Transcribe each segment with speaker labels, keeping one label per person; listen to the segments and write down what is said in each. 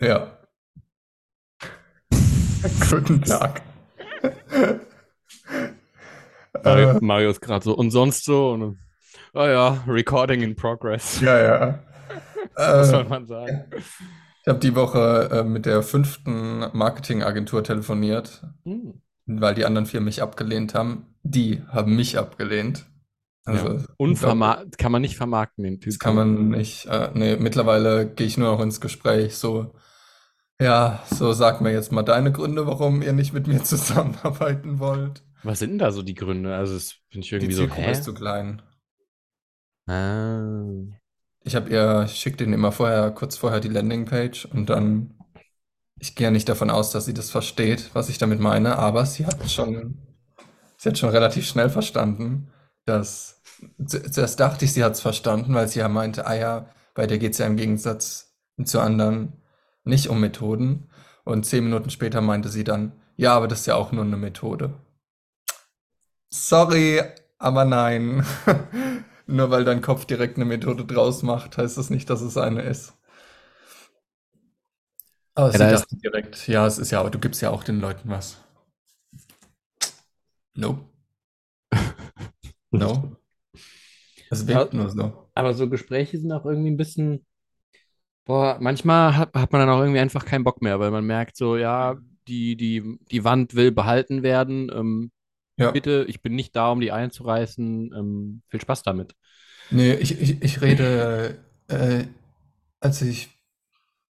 Speaker 1: Ja. Guten Tag.
Speaker 2: Mario,
Speaker 1: Äh,
Speaker 2: Mario ist gerade so und sonst so. Und, oh ja, Recording in progress.
Speaker 1: ja, ja.
Speaker 2: Was
Speaker 1: Äh,
Speaker 2: soll man sagen?
Speaker 1: ich habe die Woche äh, mit der fünften Marketingagentur telefoniert,
Speaker 2: Hm.
Speaker 1: weil die anderen vier mich abgelehnt haben. Die haben mich abgelehnt.
Speaker 2: Ja.
Speaker 1: Also,
Speaker 2: Unverma kann man nicht vermarkten, den
Speaker 1: das
Speaker 2: Typ.
Speaker 1: kann man nicht. Äh, nee, mittlerweile gehe ich nur noch ins Gespräch. So, ja, so sag mir jetzt mal deine Gründe, warum ihr nicht mit mir zusammenarbeiten wollt.
Speaker 2: Was sind denn da so die Gründe? Also, das finde ich
Speaker 1: Die
Speaker 2: irgendwie so,
Speaker 1: Zielgruppe
Speaker 2: hä?
Speaker 1: ist zu klein.
Speaker 2: Ah.
Speaker 1: Ich habe ihr, ich schicke denen immer vorher, kurz vorher die Landingpage und dann, ich gehe ja nicht davon aus, dass sie das versteht, was ich damit meine, aber sie hat schon, sie hat schon relativ schnell verstanden, dass, zuerst dachte ich, sie hat es verstanden, weil sie ja meinte, ah ja, bei der geht es ja im Gegensatz zu anderen nicht um Methoden. Und zehn Minuten später meinte sie dann, ja, aber das ist ja auch nur eine Methode. Sorry, aber nein. Nur weil dein Kopf direkt eine Methode draus macht, heißt das nicht, dass es eine ist. Aber
Speaker 2: Ja,
Speaker 1: sie
Speaker 2: da ist,
Speaker 1: dachte direkt, ja, es ist ja, aber du gibst ja auch den Leuten was. Nope. No.
Speaker 2: Ja,
Speaker 1: wirkt nur so.
Speaker 2: aber so Gespräche sind auch irgendwie ein bisschen, boah, manchmal hat, hat man dann auch irgendwie einfach keinen Bock mehr, weil man merkt so, ja, die, die, die Wand will behalten werden. Ähm,
Speaker 1: Ja.
Speaker 2: bitte, ich bin nicht da, um die einzureißen. Ähm, viel Spaß damit.
Speaker 1: Nee, ich, ich, ich rede, äh, als ich,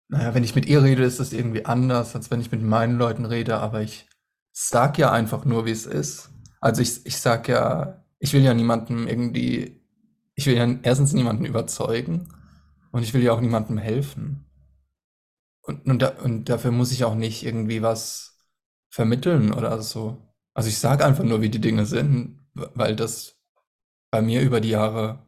Speaker 1: naja, wenn ich mit ihr rede, ist das irgendwie anders, als wenn ich mit meinen Leuten rede, aber ich sag ja einfach nur, wie es ist. Also ich, ich sag ja, ich will ja niemandem irgendwie, ich will ja erstens niemanden überzeugen und ich will ja auch niemandem helfen. Und, und, da, und dafür muss ich auch nicht irgendwie was vermitteln oder so. Also ich sage einfach nur, wie die Dinge sind, weil das bei mir über die Jahre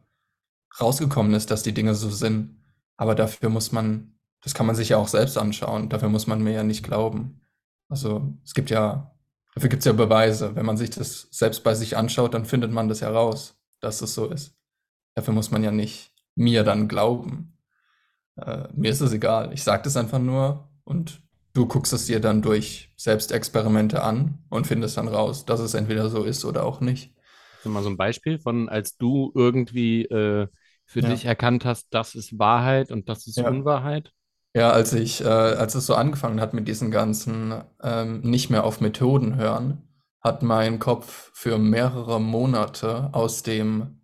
Speaker 1: rausgekommen ist, dass die Dinge so sind. Aber dafür muss man, das kann man sich ja auch selbst anschauen. Dafür muss man mir ja nicht glauben. Also es gibt ja, dafür gibt es ja Beweise. Wenn man sich das selbst bei sich anschaut, dann findet man das ja raus, dass es so ist. Dafür muss man ja nicht mir dann glauben. Äh, mir ist es egal. Ich sage das einfach nur und du guckst es dir dann durch Selbstexperimente an und findest dann raus, dass es entweder so ist oder auch nicht.
Speaker 2: Du mal so ein Beispiel von, als du irgendwie äh, für dich
Speaker 1: Ja,
Speaker 2: erkannt hast, das ist Wahrheit und das ist
Speaker 1: ja.
Speaker 2: Unwahrheit?
Speaker 1: Ja, als ich, äh, als es so angefangen hat mit diesen ganzen ähm, nicht mehr auf Methoden hören, hat mein Kopf für mehrere Monate aus dem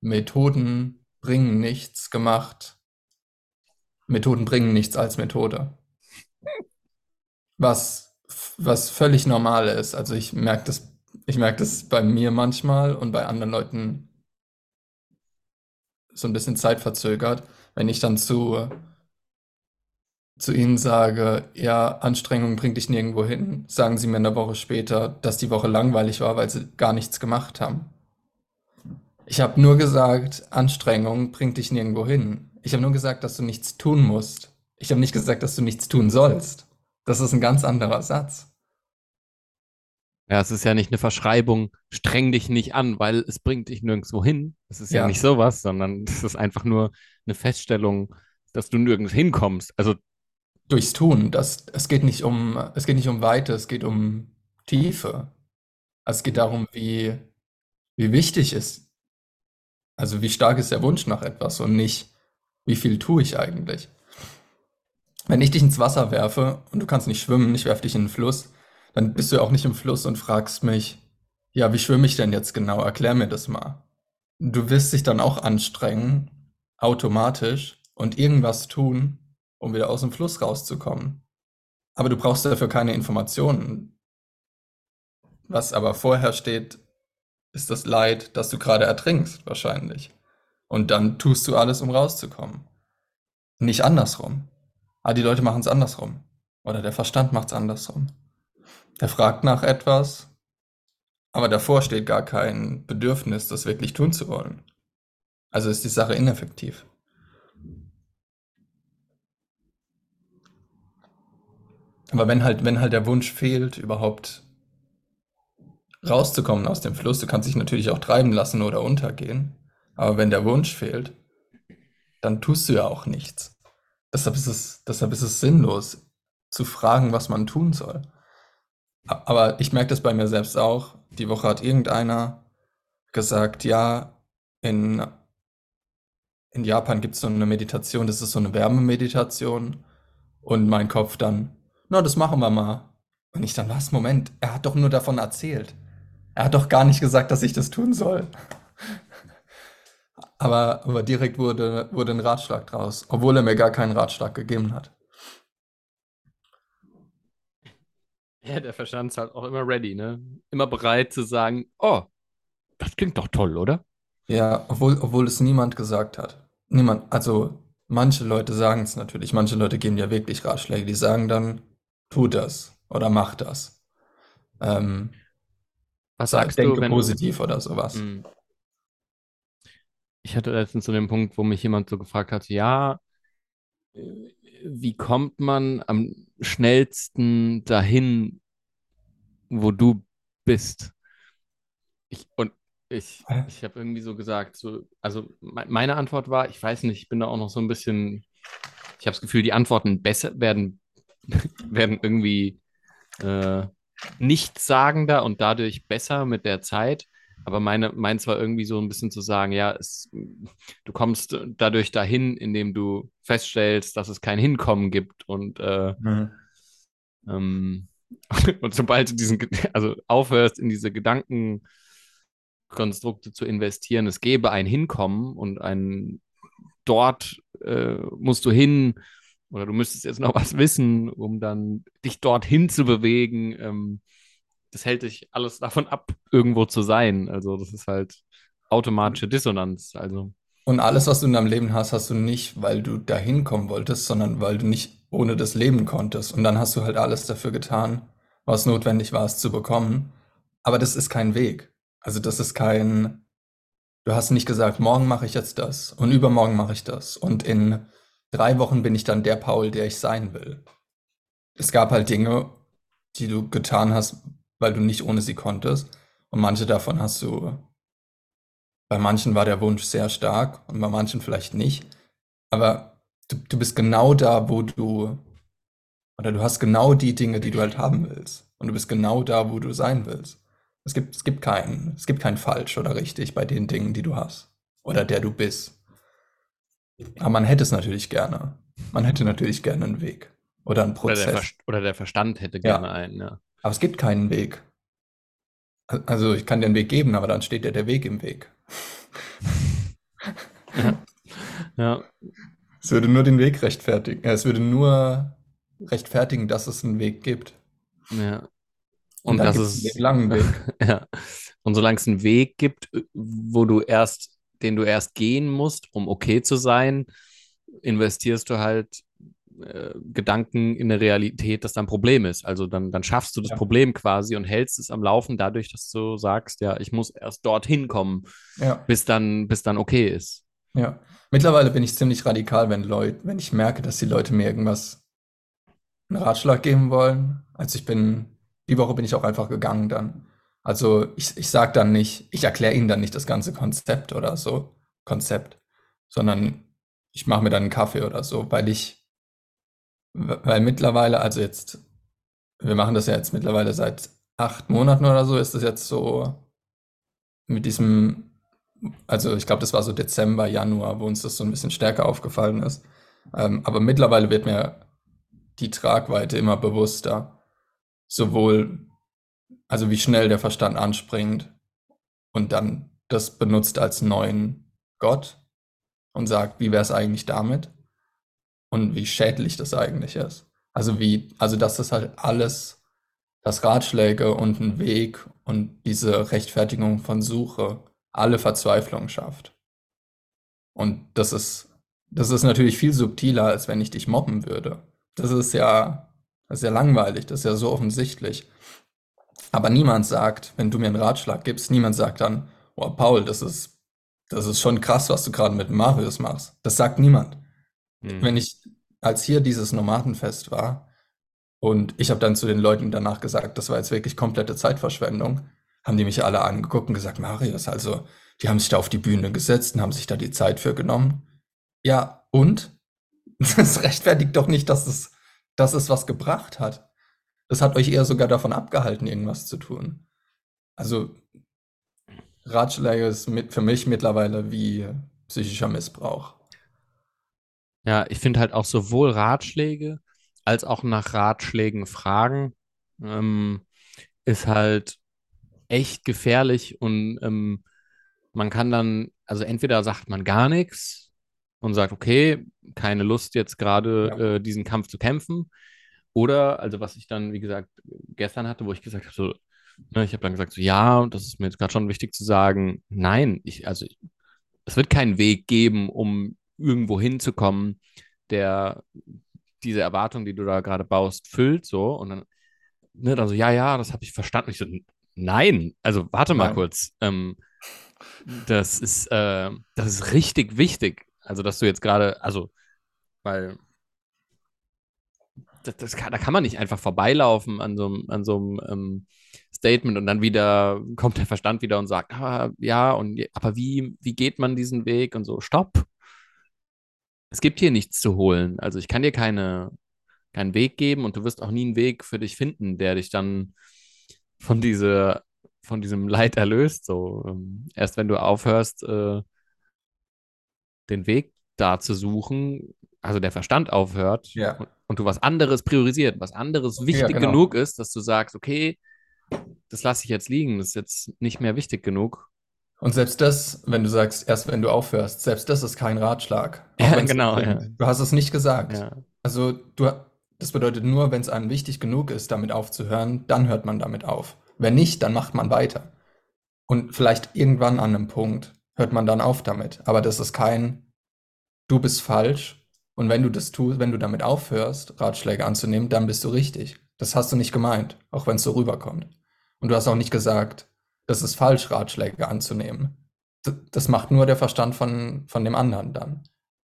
Speaker 1: Methoden bringen nichts gemacht. Methoden bringen nichts als Methode. Was, was völlig normal ist. Also ich merke das, ich merke das bei mir manchmal und bei anderen Leuten so ein bisschen zeitverzögert, wenn ich dann zu zu ihnen sage, ja, Anstrengung bringt dich nirgendwo hin, sagen sie mir eine Woche später, dass die Woche langweilig war, weil sie gar nichts gemacht haben. Ich habe nur gesagt, Anstrengung bringt dich nirgendwo hin. Ich habe nur gesagt, dass du nichts tun musst. Ich habe nicht gesagt, dass du nichts tun sollst. Das ist ein ganz anderer Satz.
Speaker 2: Ja, es ist ja nicht eine Verschreibung, streng dich nicht an, weil es bringt dich nirgendwo hin. Es ist ja nicht
Speaker 1: Ja,
Speaker 2: sowas, sondern es ist einfach nur eine Feststellung, dass du nirgends hinkommst. Also,
Speaker 1: durchs Tun. Das, es geht nicht um, es geht nicht um Weite, es geht um Tiefe. Es geht darum, wie, wie wichtig ist, also wie stark ist der Wunsch nach etwas und nicht, wie viel tue ich eigentlich. Wenn ich dich ins Wasser werfe und du kannst nicht schwimmen, ich werfe dich in den Fluss, dann bist du auch nicht im Fluss und fragst mich, ja, wie schwimme ich denn jetzt genau? Erklär mir das mal. Du wirst dich dann auch anstrengen, automatisch, und irgendwas tun, um wieder aus dem Fluss rauszukommen. Aber du brauchst dafür keine Informationen. Was aber vorher steht, ist das Leid, dass du gerade ertrinkst, wahrscheinlich. Und dann tust du alles, um rauszukommen. Nicht andersrum. Aber die Leute machen es andersrum. Oder der Verstand macht es andersrum. Der fragt nach etwas, aber davor steht gar kein Bedürfnis, das wirklich tun zu wollen. Also ist die Sache ineffektiv. Aber wenn halt, wenn halt der Wunsch fehlt, überhaupt rauszukommen aus dem Fluss, du kannst dich natürlich auch treiben lassen oder untergehen, aber wenn der Wunsch fehlt, dann tust du ja auch nichts. deshalb ist es, deshalb ist es sinnlos, zu fragen, was man tun soll. Aber ich merke das bei mir selbst auch. Die Woche hat irgendeiner gesagt, ja, in, in Japan gibt es so eine Meditation, das ist so eine Wärmemeditation. Und mein Kopf dann, na, das machen wir mal. Und ich dann, was, Moment, er hat doch nur davon erzählt. Er hat doch gar nicht gesagt, dass ich das tun soll. Aber, aber direkt wurde, wurde ein Ratschlag draus, obwohl er mir gar keinen Ratschlag gegeben hat.
Speaker 2: Ja, der Verstand ist halt auch immer ready, ne? Immer bereit zu sagen, oh, das klingt doch toll, oder?
Speaker 1: Ja, obwohl, obwohl es niemand gesagt hat. Niemand, also manche Leute sagen es natürlich, manche Leute geben ja wirklich Ratschläge, die sagen dann, tu das oder mach das. Ähm,
Speaker 2: Was
Speaker 1: sag,
Speaker 2: sagst du,
Speaker 1: denke
Speaker 2: wenn
Speaker 1: positiv oder sowas.
Speaker 2: Hm. Ich hatte letztens so den Punkt, wo mich jemand so gefragt hat, ja, wie kommt man am schnellsten dahin, wo du bist? Ich, und ich, ich habe irgendwie so gesagt, so, also me meine Antwort war, ich weiß nicht, ich bin da auch noch so ein bisschen, ich habe das Gefühl, die Antworten besser werden, werden irgendwie äh, nichtssagender und dadurch besser mit der Zeit. Aber meine, meins war irgendwie so ein bisschen zu sagen, ja, es, du kommst dadurch dahin, indem du feststellst, dass es kein Hinkommen gibt und äh,
Speaker 1: Mhm.
Speaker 2: ähm, und sobald du diesen, also aufhörst, in diese Gedankenkonstrukte zu investieren, es gäbe ein Hinkommen und ein dort äh, musst du hin oder du müsstest jetzt noch was wissen, um dann dich dorthin zu bewegen. Ähm, das hält dich alles davon ab, irgendwo zu sein. Also das ist halt automatische Dissonanz. Also
Speaker 1: Und alles, was du in deinem Leben hast, hast du nicht, weil du dahin kommen wolltest, sondern weil du nicht ohne das leben konntest. Und dann hast du halt alles dafür getan, was notwendig war, es zu bekommen. Aber das ist kein Weg. Also das ist kein, du hast nicht gesagt, morgen mache ich jetzt das und übermorgen mache ich das. Und in drei Wochen bin ich dann der Paul, der ich sein will. Es gab halt Dinge, die du getan hast, weil du nicht ohne sie konntest. Und manche davon hast du bei manchen war der Wunsch sehr stark und bei manchen vielleicht nicht. Aber du, du bist genau da, wo du, oder du hast genau die Dinge, die du halt haben willst. Und du bist genau da, wo du sein willst. Es gibt, es gibt kein, es gibt kein falsch oder richtig bei den Dingen, die du hast. Oder der du bist. Aber man hätte es natürlich gerne. Man hätte natürlich gerne einen Weg. Oder einen
Speaker 2: oder der,
Speaker 1: Prozess.
Speaker 2: Ver oder der Verstand hätte
Speaker 1: Ja.
Speaker 2: gerne einen, ja.
Speaker 1: Aber es gibt keinen Weg. Also ich kann dir einen Weg geben, aber dann steht dir der Weg im Weg.
Speaker 2: Ja,
Speaker 1: Es würde nur den Weg rechtfertigen. äh, Es würde nur rechtfertigen, dass es einen Weg gibt.
Speaker 2: ja.
Speaker 1: Und
Speaker 2: Und das
Speaker 1: einen
Speaker 2: ist,
Speaker 1: Weg- langen Weg.
Speaker 2: ja. Und solange es einen Weg gibt, wo du erst, den du erst gehen musst, um okay zu sein, investierst du halt äh, Gedanken in eine Realität, dass da ein Problem ist. Also dann, dann schaffst du das
Speaker 1: Ja.
Speaker 2: Problem quasi und hältst es am Laufen dadurch, dass du sagst, ja, ich muss erst dorthin kommen,
Speaker 1: Ja,
Speaker 2: bis dann, bis dann okay ist.
Speaker 1: ja. Mittlerweile bin ich ziemlich radikal, wenn Leute, wenn ich merke, dass die Leute mir irgendwas, einen Ratschlag geben wollen. Also ich bin, die Woche bin ich auch einfach gegangen dann. Also ich, ich sage dann nicht, ich erkläre ihnen dann nicht das ganze Konzept oder so, Konzept, sondern ich mache mir dann einen Kaffee oder so, weil ich, weil mittlerweile, also jetzt, wir machen das ja jetzt mittlerweile seit acht Monaten oder so, ist das jetzt so mit diesem, also ich glaube, das war so Dezember, Januar, wo uns das so ein bisschen stärker aufgefallen ist. Ähm, aber mittlerweile wird mir die Tragweite immer bewusster. Sowohl, also wie schnell der Verstand anspringt und dann das benutzt als neuen Gott und sagt, wie wäre es eigentlich damit? Und wie schädlich das eigentlich ist. Also wie, also dass das halt alles, dass Ratschläge und ein Weg und diese Rechtfertigung von Suche alle Verzweiflung schafft. Und das ist, das ist natürlich viel subtiler, als wenn ich dich mobben würde. Das ist ja, das ist ja langweilig, das ist ja so offensichtlich. Aber niemand sagt, wenn du mir einen Ratschlag gibst, niemand sagt dann, oh Paul, das ist, das ist schon krass, was du gerade mit Marius machst. Das sagt niemand.
Speaker 2: Hm.
Speaker 1: Wenn ich, als hier dieses Nomadenfest war und ich habe dann zu den Leuten danach gesagt, das war jetzt wirklich komplette Zeitverschwendung, haben die mich alle angeguckt und gesagt, Marius, also, die haben sich da auf die Bühne gesetzt und haben sich da die Zeit für genommen. Ja, und? Das rechtfertigt doch nicht, dass es, dass es was gebracht hat. Das hat euch eher sogar davon abgehalten, irgendwas zu tun. Also Ratschläge ist mit, für mich mittlerweile wie psychischer Missbrauch.
Speaker 2: Ja, ich finde halt auch sowohl Ratschläge als auch nach Ratschlägen fragen ähm, ist halt echt gefährlich und ähm, man kann dann, also entweder sagt man gar nichts und sagt, okay, keine Lust jetzt gerade
Speaker 1: Ja.
Speaker 2: äh, diesen Kampf zu kämpfen. Oder, also was ich dann, wie gesagt, gestern hatte, wo ich gesagt habe, so, ne, ich habe dann gesagt, so, ja, und das ist mir jetzt gerade schon wichtig zu sagen, nein, ich, also ich, es wird keinen Weg geben, um irgendwo hinzukommen, der diese Erwartung, die du da gerade baust, füllt, so. Und dann, ne, dann so, ja, ja, das habe ich verstanden. Ich so, nein, also warte mal
Speaker 1: Nein.
Speaker 2: kurz. Ähm, das ist, äh, das ist richtig wichtig. Also, dass du jetzt gerade, also, weil das, das kann, da kann man nicht einfach vorbeilaufen an so einem, an so einem ähm, Statement und dann wieder kommt der Verstand wieder und sagt, ah, ja, und aber wie, wie geht man diesen Weg und so, stopp. Es gibt hier nichts zu holen. Also ich kann dir keine, keinen Weg geben und du wirst auch nie einen Weg für dich finden, der dich dann von diese, von diesem Leid erlöst. So, ähm, erst wenn du aufhörst, äh, den Weg da zu suchen, also der Verstand aufhört
Speaker 1: Ja.
Speaker 2: und, und du was anderes priorisiert, was anderes wichtig
Speaker 1: genau.
Speaker 2: genug ist, dass du sagst, okay, das lasse ich jetzt liegen, das ist jetzt nicht mehr wichtig genug.
Speaker 1: Und selbst das, wenn du sagst, erst wenn du aufhörst, selbst das ist kein Ratschlag.
Speaker 2: Ja, genau, ja.
Speaker 1: Du hast es nicht gesagt.
Speaker 2: Ja.
Speaker 1: Also du, das bedeutet nur, wenn es einem wichtig genug ist, damit aufzuhören, dann hört man damit auf. Wenn nicht, dann macht man weiter. Und vielleicht irgendwann an einem Punkt hört man dann auf damit. Aber das ist kein, du bist falsch. Und wenn du das tust, wenn du damit aufhörst, Ratschläge anzunehmen, dann bist du richtig. Das hast du nicht gemeint, auch wenn es so rüberkommt. Und du hast auch nicht gesagt, das ist falsch, Ratschläge anzunehmen. Das macht nur der Verstand von, von dem anderen dann.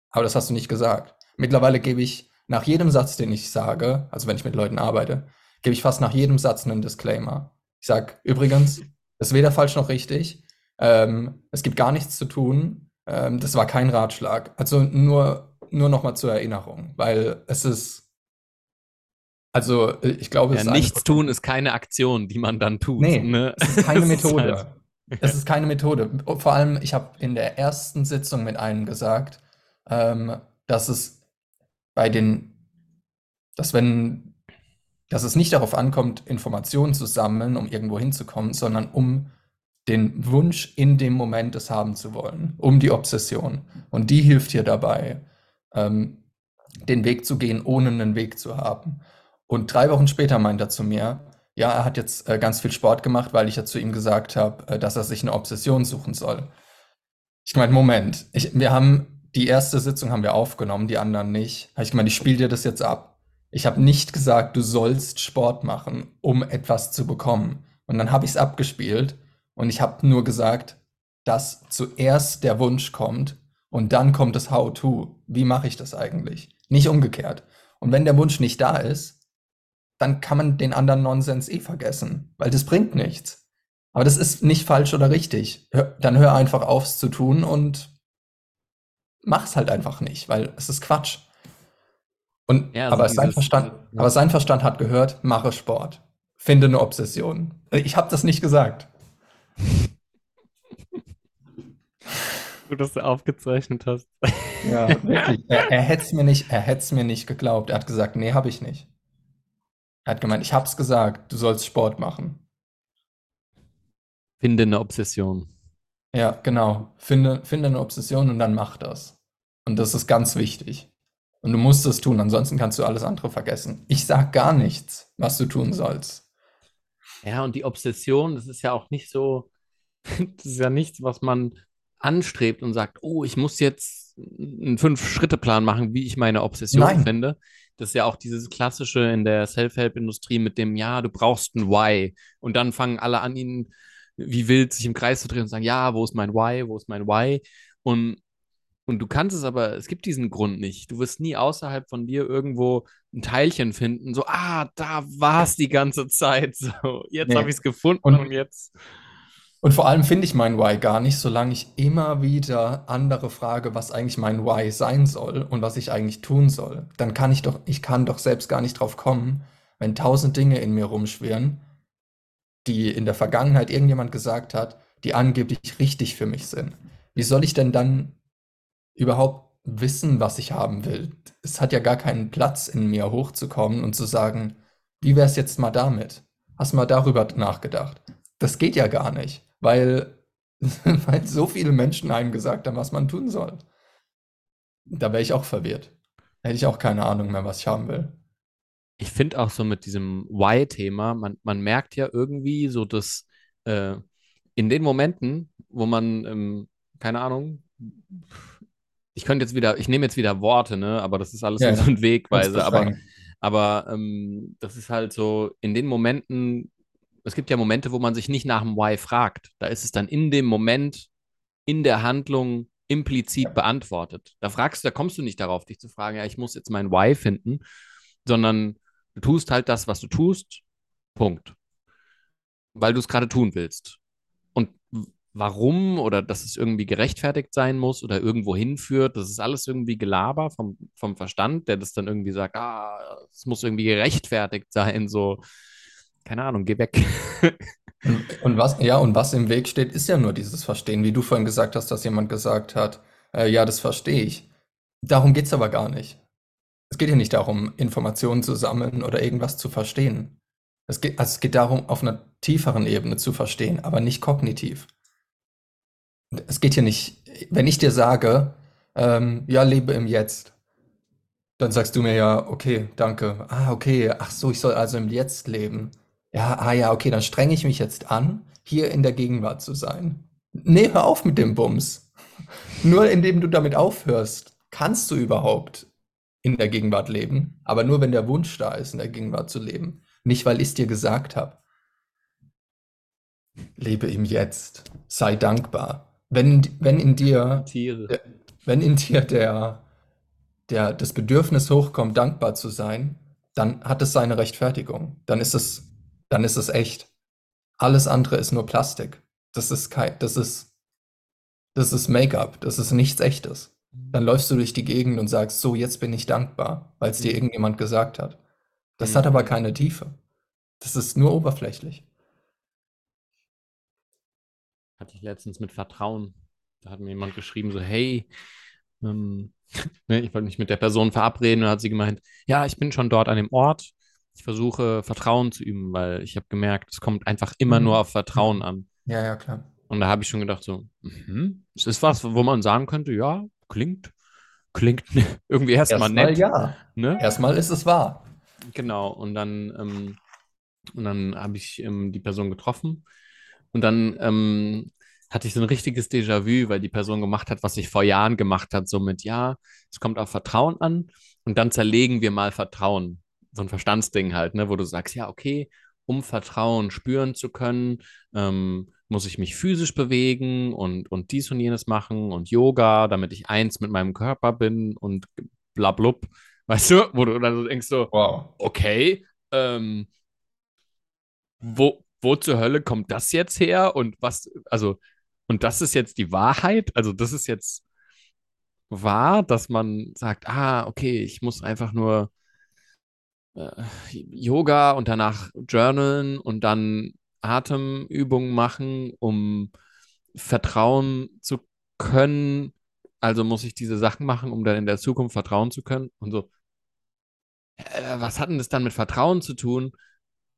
Speaker 1: Aber das hast du nicht gesagt. Mittlerweile gebe ich nach jedem Satz, den ich sage, also wenn ich mit Leuten arbeite, gebe ich fast nach jedem Satz einen Disclaimer. Ich sage, übrigens, das ist weder falsch noch richtig. Ähm, es gibt gar nichts zu tun. Ähm, das war kein Ratschlag. Also nur, nur nochmal zur Erinnerung, weil es ist, also äh, ich glaube, es
Speaker 2: Ja,
Speaker 1: ist
Speaker 2: nichts tun ist keine Aktion, die man dann tut.
Speaker 1: Nee,
Speaker 2: ne?
Speaker 1: es ist keine
Speaker 2: Das ist
Speaker 1: Methode.
Speaker 2: halt-
Speaker 1: Es ist keine Methode. Und Vor allem, ich habe in der ersten Sitzung mit einem gesagt, ähm, dass es bei den, dass wenn, dass es nicht darauf ankommt, Informationen zu sammeln, um irgendwo hinzukommen, sondern um den Wunsch in dem Moment es haben zu wollen, um die Obsession. Und die hilft hier dabei, ähm, den Weg zu gehen, ohne einen Weg zu haben. Und drei Wochen später meint er zu mir, ja, er hat jetzt äh, ganz viel Sport gemacht, weil ich ja zu ihm gesagt habe, äh, dass er sich eine Obsession suchen soll. Ich meine, Moment, ich, wir haben die erste Sitzung haben wir aufgenommen, die anderen nicht. Ich gemeint, ich spiele dir das jetzt ab. Ich habe nicht gesagt, du sollst Sport machen, um etwas zu bekommen. Und dann habe ich es abgespielt und ich habe nur gesagt, dass zuerst der Wunsch kommt und dann kommt das How-to. Wie mache ich das eigentlich? Nicht umgekehrt. Und wenn der Wunsch nicht da ist, dann kann man den anderen Nonsens eh vergessen, weil das bringt nichts. Aber das ist nicht falsch oder richtig. Hör, dann hör einfach auf, es zu tun und mach's halt einfach nicht, weil es ist Quatsch. Und,
Speaker 2: Ja, also
Speaker 1: aber, sein Verstand,
Speaker 2: ja.
Speaker 1: aber sein Verstand hat gehört, mache Sport. Finde eine Obsession. Ich habe das nicht gesagt.
Speaker 2: du das aufgezeichnet hast.
Speaker 1: Ja, wirklich. Er, er hätte es mir nicht, er hätte es mir nicht geglaubt. Er hat gesagt, nee, habe ich nicht. Er hat gemeint, ich hab's gesagt, du sollst Sport machen.
Speaker 2: Finde eine Obsession.
Speaker 1: Ja, genau. Finde, finde eine Obsession und dann mach das. Und das ist ganz wichtig. Und du musst es tun, ansonsten kannst du alles andere vergessen. Ich sag gar nichts, was du tun sollst.
Speaker 2: Ja, und die Obsession, das ist ja auch nicht so, das ist ja nichts, was man anstrebt und sagt, oh, ich muss jetzt einen Fünf-Schritte-Plan machen, wie ich meine Obsession
Speaker 1: Nein.
Speaker 2: finde. Das ist ja auch dieses klassische in der Self-Help-Industrie mit dem, ja, du brauchst ein Why. Und dann fangen alle an, ihn wie wild sich im Kreis zu drehen und sagen, ja, wo ist mein Why, wo ist mein Why? Und, und du kannst es aber, es gibt diesen Grund nicht. Du wirst nie außerhalb von dir irgendwo ein Teilchen finden, so, ah, da war es die ganze Zeit. So, jetzt
Speaker 1: Nee.
Speaker 2: habe ich es gefunden
Speaker 1: Und-
Speaker 2: und, jetzt.
Speaker 1: Und vor allem finde ich mein Why gar nicht, solange ich immer wieder andere frage, was eigentlich mein Why sein soll und was ich eigentlich tun soll. Dann kann ich doch, ich kann doch selbst gar nicht drauf kommen, wenn tausend Dinge in mir rumschwirren, die in der Vergangenheit irgendjemand gesagt hat, die angeblich richtig für mich sind. Wie soll ich denn dann überhaupt wissen, was ich haben will? Es hat ja gar keinen Platz in mir hochzukommen und zu sagen, wie wär's jetzt mal damit? Hast mal darüber nachgedacht? Das geht ja gar nicht weil, weil so viele Menschen einem gesagt haben, was man tun soll. Da wäre ich auch verwirrt. Hätte ich auch keine Ahnung mehr, was ich haben will.
Speaker 2: Ich finde auch so mit diesem Why-Thema, man, man merkt ja irgendwie so, dass äh, in den Momenten, wo man, ähm, keine Ahnung, ich könnte jetzt wieder, ich nehme jetzt wieder Worte, ne, aber das ist alles ja, so ein Wegweise, aber, aber ähm, das ist halt so, in den Momenten, es gibt ja Momente, wo man sich nicht nach dem Why fragt. Da ist es dann in dem Moment, in der Handlung implizit beantwortet. Da fragst du, da kommst du nicht darauf, dich zu fragen, ja, ich muss jetzt mein Why finden, sondern du tust halt das, was du tust. Punkt. Weil du es gerade tun willst. Und warum oder dass es irgendwie gerechtfertigt sein muss oder irgendwo hinführt, das ist alles irgendwie Gelaber vom, vom Verstand, der das dann irgendwie sagt, ah, es muss irgendwie gerechtfertigt sein, so keine Ahnung, geh weg.
Speaker 1: und, was, ja, und was im Weg steht, ist ja nur dieses Verstehen, wie du vorhin gesagt hast, dass jemand gesagt hat, äh, ja, das verstehe ich. Darum geht es aber gar nicht. Es geht ja nicht darum, Informationen zu sammeln oder irgendwas zu verstehen. Es geht, also es geht darum, auf einer tieferen Ebene zu verstehen, aber nicht kognitiv. Es geht hier nicht, wenn ich dir sage, ähm, ja, lebe im Jetzt, dann sagst du mir ja, okay, danke. Ah, okay, ach so, ich soll also im Jetzt leben. Ja, ah ja, okay, dann strenge ich mich jetzt an, hier in der Gegenwart zu sein. Nee, hör auf mit dem Bums. Nur indem du damit aufhörst, kannst du überhaupt in der Gegenwart leben, aber nur wenn der Wunsch da ist, in der Gegenwart zu leben. Nicht, weil ich es dir gesagt habe. Lebe im Jetzt. Sei dankbar. Wenn, wenn in dir, der, wenn in dir der, der, das Bedürfnis hochkommt, dankbar zu sein, dann hat es seine Rechtfertigung. Dann ist es dann ist es echt. Alles andere ist nur Plastik. Das ist kein, das ist, das ist Make-up. Das ist nichts echtes. Dann läufst du durch die Gegend und sagst, so, jetzt bin ich dankbar, weil es dir mhm. irgendjemand gesagt hat. Das mhm. hat aber keine Tiefe. Das ist nur oberflächlich.
Speaker 2: Hatte ich letztens mit Vertrauen. Da hat mir jemand geschrieben, so, hey, ähm, ne, ich wollte mich mit der Person verabreden und hat sie gemeint, ja, ich bin schon dort an dem Ort ich versuche Vertrauen zu üben, weil ich habe gemerkt, es kommt einfach immer mhm. nur auf Vertrauen an.
Speaker 1: Ja, ja, klar.
Speaker 2: Und da habe ich schon gedacht, so, mhm, es ist was, wo man sagen könnte, ja, klingt, klingt irgendwie erstmal erst nett.
Speaker 1: ja. Ne? Erstmal ist es wahr.
Speaker 2: Genau. Und dann, ähm, und dann habe ich ähm, die Person getroffen und dann ähm, hatte ich so ein richtiges Déjà-vu, weil die Person gemacht hat, was ich vor Jahren gemacht hat, so mit, ja, es kommt auf Vertrauen an und dann zerlegen wir mal Vertrauen so ein Verstandsding halt, ne, wo du sagst, ja, okay, um Vertrauen spüren zu können, ähm, muss ich mich physisch bewegen und, und dies und jenes machen und Yoga, damit ich eins mit meinem Körper bin und blablub. Weißt du, wo du dann so denkst so, wow. okay, ähm, wo, wo zur Hölle kommt das jetzt her? Und was, also, und das ist jetzt die Wahrheit? Also, das ist jetzt wahr, dass man sagt, ah, okay, ich muss einfach nur äh, Yoga und danach Journalen und dann Atemübungen machen, um vertrauen zu können. Also muss ich diese Sachen machen, um dann in der Zukunft vertrauen zu können. Und so, äh, was hat denn das dann mit Vertrauen zu tun?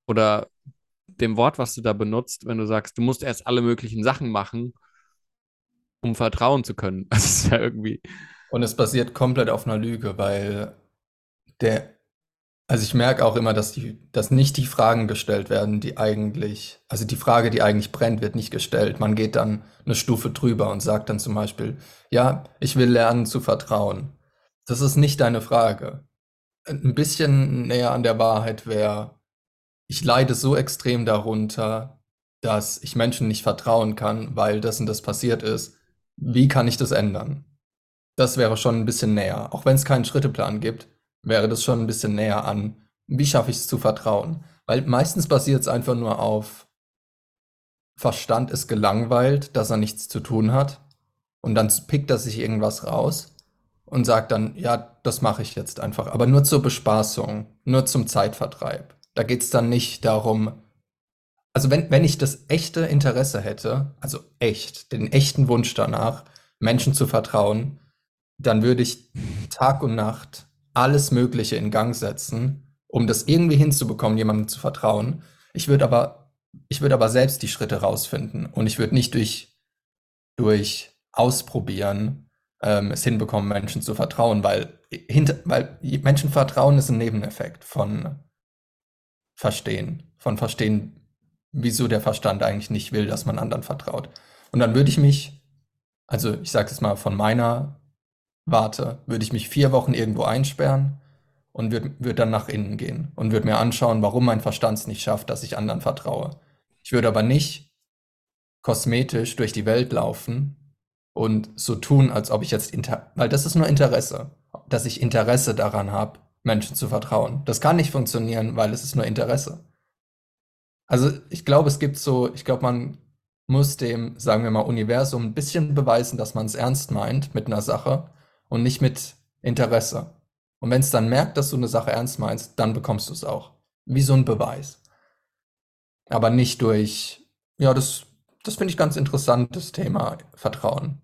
Speaker 2: Oder dem Wort, was du da benutzt, wenn du sagst, du musst erst alle möglichen Sachen machen, um vertrauen zu können. Das ist ja irgendwie.
Speaker 1: Und es basiert komplett auf einer Lüge, weil der also ich merke auch immer, dass die, dass nicht die Fragen gestellt werden, die eigentlich, also die Frage, die eigentlich brennt, wird nicht gestellt. Man geht dann eine Stufe drüber und sagt dann zum Beispiel, ja, ich will lernen zu vertrauen. Das ist nicht deine Frage. Ein bisschen näher an der Wahrheit wäre, ich leide so extrem darunter, dass ich Menschen nicht vertrauen kann, weil das und das passiert ist. Wie kann ich das ändern? Das wäre schon ein bisschen näher, auch wenn es keinen Schritteplan gibt wäre das schon ein bisschen näher an, wie schaffe ich es zu vertrauen? Weil meistens basiert es einfach nur auf, Verstand ist gelangweilt, dass er nichts zu tun hat. Und dann pickt er sich irgendwas raus und sagt dann, ja, das mache ich jetzt einfach. Aber nur zur Bespaßung, nur zum Zeitvertreib. Da geht's dann nicht darum, also wenn, wenn ich das echte Interesse hätte, also echt, den echten Wunsch danach, Menschen zu vertrauen, dann würde ich Tag und Nacht alles Mögliche in Gang setzen, um das irgendwie hinzubekommen, jemandem zu vertrauen. Ich würde aber, ich würde aber selbst die Schritte rausfinden und ich würde nicht durch, durch Ausprobieren ähm, es hinbekommen, Menschen zu vertrauen, weil, hinter, weil Menschen vertrauen ist ein Nebeneffekt von Verstehen, von Verstehen, wieso der Verstand eigentlich nicht will, dass man anderen vertraut. Und dann würde ich mich, also ich sage es mal von meiner Warte, würde ich mich vier Wochen irgendwo einsperren und würde würd dann nach innen gehen und würde mir anschauen, warum mein Verstand es nicht schafft, dass ich anderen vertraue. Ich würde aber nicht kosmetisch durch die Welt laufen und so tun, als ob ich jetzt, inter weil das ist nur Interesse, dass ich Interesse daran habe, Menschen zu vertrauen. Das kann nicht funktionieren, weil es ist nur Interesse. Also ich glaube, es gibt so, ich glaube, man muss dem, sagen wir mal, Universum ein bisschen beweisen, dass man es ernst meint mit einer Sache und nicht mit Interesse. Und wenn es dann merkt, dass du eine Sache ernst meinst, dann bekommst du es auch. Wie so ein Beweis. Aber nicht durch, ja, das, das finde ich ganz interessant, das Thema Vertrauen.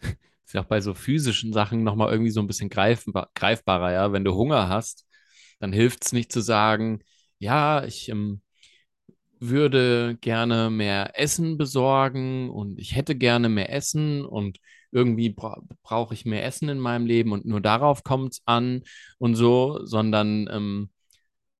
Speaker 2: Ist ja auch bei so physischen Sachen nochmal irgendwie so ein bisschen greifbar, greifbarer, ja. Wenn du Hunger hast, dann hilft es nicht zu sagen, ja, ich ähm, würde gerne mehr Essen besorgen und ich hätte gerne mehr Essen und irgendwie bra brauche ich mehr Essen in meinem Leben und nur darauf kommt es an und so, sondern ähm,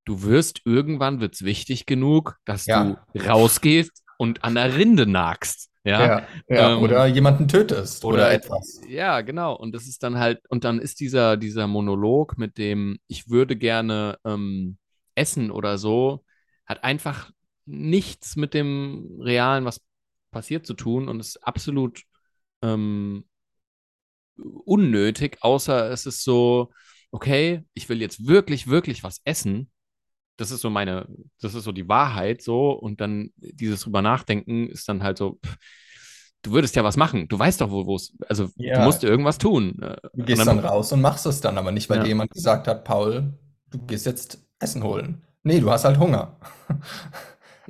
Speaker 2: du wirst irgendwann wird es wichtig genug, dass
Speaker 1: Ja,
Speaker 2: du rausgehst und an der Rinde nagst. Ja,
Speaker 1: ja, ja.
Speaker 2: ähm,
Speaker 1: Oder jemanden tötest oder
Speaker 2: oder
Speaker 1: etwas.
Speaker 2: ja, genau. Und das ist dann halt, und dann ist dieser, dieser Monolog mit dem, ich würde gerne ähm, essen oder so, hat einfach nichts mit dem Realen, was passiert, zu tun und ist absolut ähm, unnötig, außer es ist so, okay, ich will jetzt wirklich, wirklich was essen. Das ist so meine, das ist so die Wahrheit so und dann dieses drüber nachdenken ist dann halt so, pff, du würdest ja was machen. Du weißt doch, wo wo es, also du musst
Speaker 1: Ja,
Speaker 2: irgendwas tun. Äh,
Speaker 1: du
Speaker 2: Und
Speaker 1: gehst dann
Speaker 2: dann,
Speaker 1: raus und machst es dann, aber nicht, weil dir
Speaker 2: ja,
Speaker 1: jemand gesagt hat, Paul, du gehst jetzt Essen holen. Nee, du hast halt Hunger.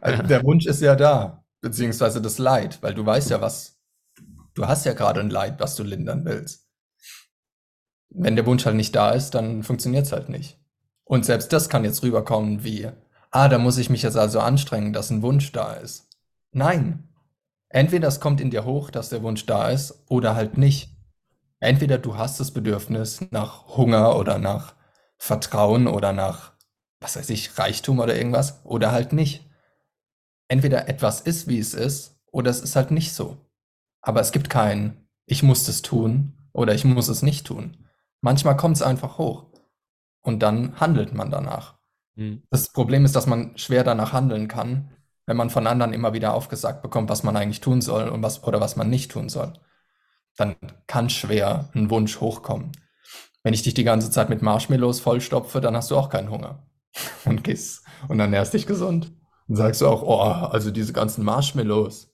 Speaker 1: Also der Wunsch ist ja da, beziehungsweise das Leid, weil du weißt ja, was, du hast ja gerade ein Leid, was du lindern willst. Wenn der Wunsch halt nicht da ist, dann funktioniert es halt nicht. Und selbst das kann jetzt rüberkommen wie, ah, da muss ich mich jetzt also anstrengen, dass ein Wunsch da ist. Nein. Entweder es kommt in dir hoch, dass der Wunsch da ist, oder halt nicht. Entweder du hast das Bedürfnis nach Hunger oder nach Vertrauen oder nach, was weiß ich, Reichtum oder irgendwas, oder halt nicht. Entweder etwas ist, wie es ist, oder es ist halt nicht so. Aber es gibt kein, ich muss das tun oder ich muss es nicht tun. Manchmal kommt es einfach hoch und dann handelt man danach.
Speaker 2: hm,
Speaker 1: Das Problem ist, dass man schwer danach handeln kann, wenn man von anderen immer wieder aufgesagt bekommt, was man eigentlich tun soll und was oder was man nicht tun soll. Dann kann schwer ein Wunsch hochkommen. Wenn ich dich die ganze Zeit mit Marshmallows vollstopfe, dann hast du auch keinen Hunger und gehst und dann ernährst dich gesund. Dann sagst du auch, oh, also diese ganzen Marshmallows,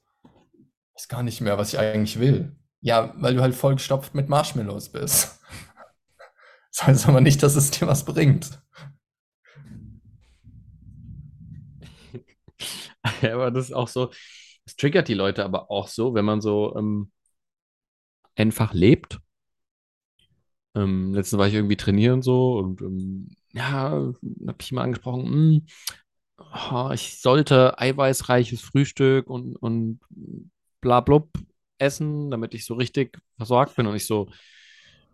Speaker 1: ist gar nicht mehr, was ich eigentlich will. Ja, weil du halt vollgestopft mit Marshmallows bist. Das heißt aber nicht, dass es dir was bringt.
Speaker 2: Ja, aber das ist auch so, es triggert die Leute aber auch so, wenn man so ähm, einfach lebt. Ähm, letztens war ich irgendwie trainieren so und ähm, ja, habe ich mal angesprochen, hm, oh, ich sollte eiweißreiches Frühstück und, und bla blub essen, damit ich so richtig versorgt bin. Und ich so,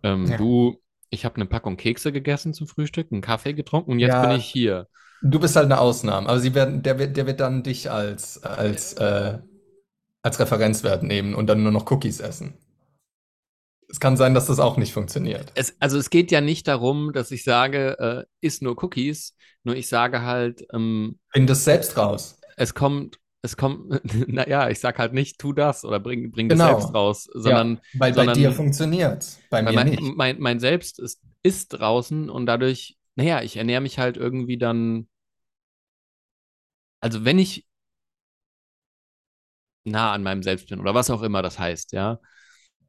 Speaker 2: ähm,
Speaker 1: Ja.
Speaker 2: du, ich habe eine Packung Kekse gegessen zum Frühstück, einen Kaffee getrunken und jetzt bin ich
Speaker 1: Ja,
Speaker 2: hier.
Speaker 1: du bist halt eine Ausnahme, aber sie werden, der wird, der wird dann dich als, als, äh, als Referenzwert nehmen und dann nur noch Cookies essen. Es kann sein, dass das auch nicht funktioniert.
Speaker 2: Es, also es geht ja nicht darum, dass ich sage, äh, iss nur Cookies, nur ich sage halt, ähm,
Speaker 1: Find es selbst raus.
Speaker 2: es kommt, es kommt, naja, ich sag halt nicht, tu das oder bring, bring das selbst
Speaker 1: Genau.
Speaker 2: raus,
Speaker 1: Ja,
Speaker 2: sondern,
Speaker 1: weil bei dir
Speaker 2: sondern
Speaker 1: funktioniert's, bei mir
Speaker 2: mein,
Speaker 1: nicht.
Speaker 2: mein, mein Selbst ist, ist draußen und dadurch, naja, ich ernähre mich halt irgendwie dann, also wenn ich nah an meinem Selbst bin oder was auch immer das heißt, ja,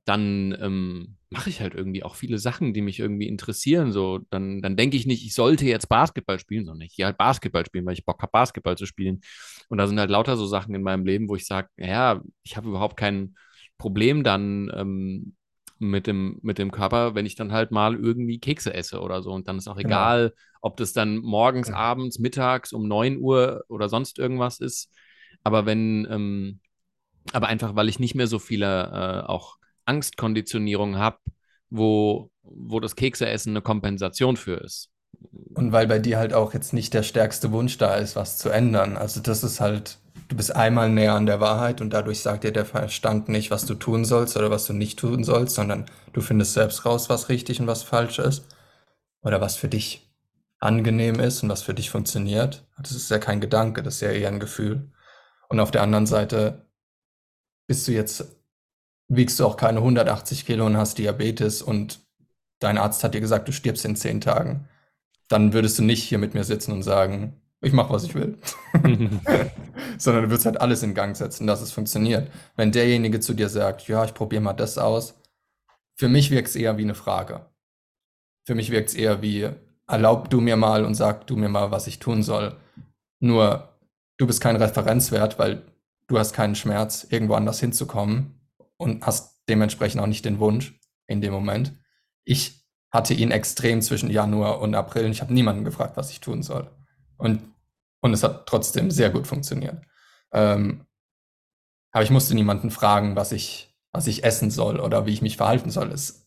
Speaker 2: dann ähm, mache ich halt irgendwie auch viele Sachen, die mich irgendwie interessieren. So, dann, dann denke ich nicht, ich sollte jetzt Basketball spielen, sondern ich gehe halt Basketball spielen, weil ich Bock habe, Basketball zu spielen. Und da sind halt lauter so Sachen in meinem Leben, wo ich sage, ja, ich habe überhaupt kein Problem dann ähm, mit dem, mit dem Körper, wenn ich dann halt mal irgendwie Kekse esse oder so. Und dann ist auch
Speaker 1: Genau.
Speaker 2: egal, ob das dann morgens,
Speaker 1: Ja.
Speaker 2: abends, mittags um 9 Uhr oder sonst irgendwas ist. Aber wenn, ähm, aber einfach, weil ich nicht mehr so viele äh, auch Angstkonditionierung habe, wo, wo das Kekseessen eine Kompensation für ist.
Speaker 1: Und weil bei dir halt auch jetzt nicht der stärkste Wunsch da ist, was zu ändern. Also das ist halt, du bist einmal näher an der Wahrheit und dadurch sagt dir der Verstand nicht, was du tun sollst oder was du nicht tun sollst, sondern du findest selbst raus, was richtig und was falsch ist. Oder was für dich angenehm ist und was für dich funktioniert. Das ist ja kein Gedanke, das ist ja eher ein Gefühl. Und auf der anderen Seite bist du jetzt, wiegst du auch keine 180 Kilo und hast Diabetes und dein Arzt hat dir gesagt, du stirbst in zehn Tagen. Dann würdest du nicht hier mit mir sitzen und sagen, ich mache, was ich will. Sondern du würdest halt alles in Gang setzen, dass es funktioniert. Wenn derjenige zu dir sagt, ja, ich probiere mal das aus, für mich wirkt es eher wie eine Frage. Für mich wirkt es eher wie, erlaub du mir mal und sag du mir mal, was ich tun soll. Nur, du bist kein Referenzwert, weil du hast keinen Schmerz, irgendwo anders hinzukommen und hast dementsprechend auch nicht den Wunsch in dem Moment. Ich hatte ihn extrem zwischen Januar und April und ich habe niemanden gefragt, was ich tun soll. Und, und es hat trotzdem sehr gut funktioniert. Ähm, aber ich musste niemanden fragen, was ich, was ich essen soll oder wie ich mich verhalten soll. Es,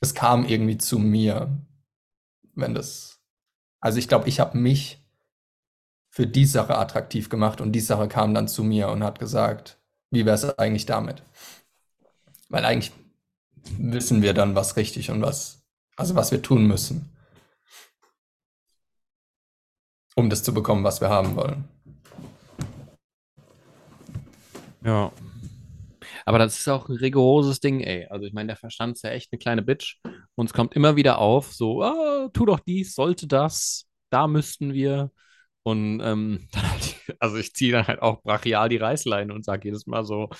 Speaker 1: es kam irgendwie zu mir, wenn das. Also ich glaube, ich habe mich für die Sache attraktiv gemacht und die Sache kam dann zu mir und hat gesagt, wie wäre es eigentlich damit? Weil eigentlich wissen wir dann, was richtig und was, also was wir tun müssen, um das zu bekommen, was wir haben wollen.
Speaker 2: Ja. Aber das ist auch ein rigoroses Ding, ey. Also ich meine, der Verstand ist ja echt eine kleine Bitch. Und es kommt immer wieder auf, so, ah, tu doch dies, sollte das, da müssten wir. Und ähm, dann halt, also ich ziehe dann halt auch brachial die Reißleine und sage jedes Mal so,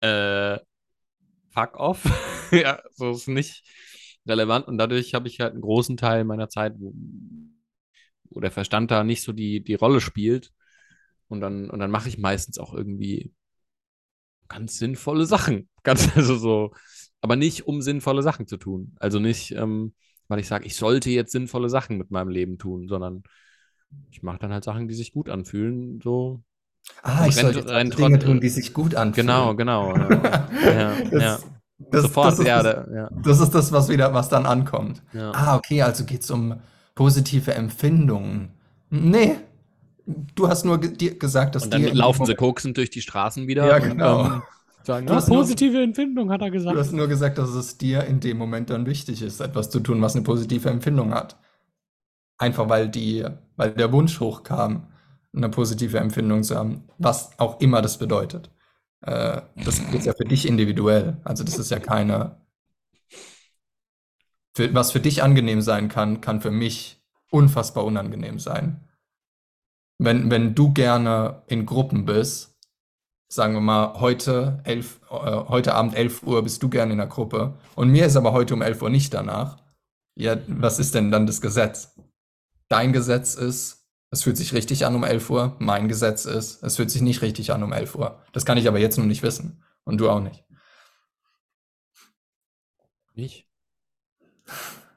Speaker 2: äh, fuck off. ja, so ist nicht relevant. Und dadurch habe ich halt einen großen Teil meiner Zeit, wo, wo der Verstand da nicht so die, die Rolle spielt. Und dann, und dann mache ich meistens auch irgendwie ganz sinnvolle Sachen. Ganz, also so, aber nicht, um sinnvolle Sachen zu tun. Also nicht, ähm, weil ich sage, ich sollte jetzt sinnvolle Sachen mit meinem Leben tun, sondern ich mache dann halt Sachen, die sich gut anfühlen. So.
Speaker 1: Ah, ich
Speaker 2: Renn- renn
Speaker 1: also Dinge tun, die sich gut anfühlen.
Speaker 2: Genau, genau. Ja, ja,
Speaker 1: Das-
Speaker 2: ja.
Speaker 1: Das,
Speaker 2: Sofort,
Speaker 1: das, ist
Speaker 2: ja,
Speaker 1: das,
Speaker 2: da, ja,
Speaker 1: das ist das, was wieder, was dann ankommt.
Speaker 2: ja.
Speaker 1: Ah, okay, also geht's um positive Empfindungen. Nee, du hast nur ge dir gesagt, dass
Speaker 2: Und dann laufen sie koksend durch die Straßen wieder
Speaker 1: Ja,
Speaker 2: und
Speaker 1: genau.
Speaker 2: ähm, sagen,
Speaker 1: Du
Speaker 2: ah,
Speaker 1: hast nur-
Speaker 2: positive Empfindung, hat er
Speaker 1: Du
Speaker 2: gesagt.
Speaker 1: hast nur gesagt, dass es dir in dem Moment dann wichtig ist, etwas zu tun, was eine positive Empfindung hat. Einfach weil die, weil der Wunsch hochkam, eine positive Empfindung zu haben, was auch immer das bedeutet. Äh, das ist ja für dich individuell. Also das ist ja keine. Für, was für dich angenehm sein kann, kann für mich unfassbar unangenehm sein. Wenn, wenn du gerne in Gruppen bist, sagen wir mal, heute, elf, äh, heute Abend 11 Uhr bist du gerne in der Gruppe und mir ist aber heute um 11 Uhr nicht danach. Ja, was ist denn dann das Gesetz? Dein Gesetz ist, es fühlt sich richtig an um 11 Uhr. Mein Gesetz ist, es fühlt sich nicht richtig an um 11 Uhr. Das kann ich aber jetzt noch nicht wissen. Und du auch nicht.
Speaker 2: Nicht.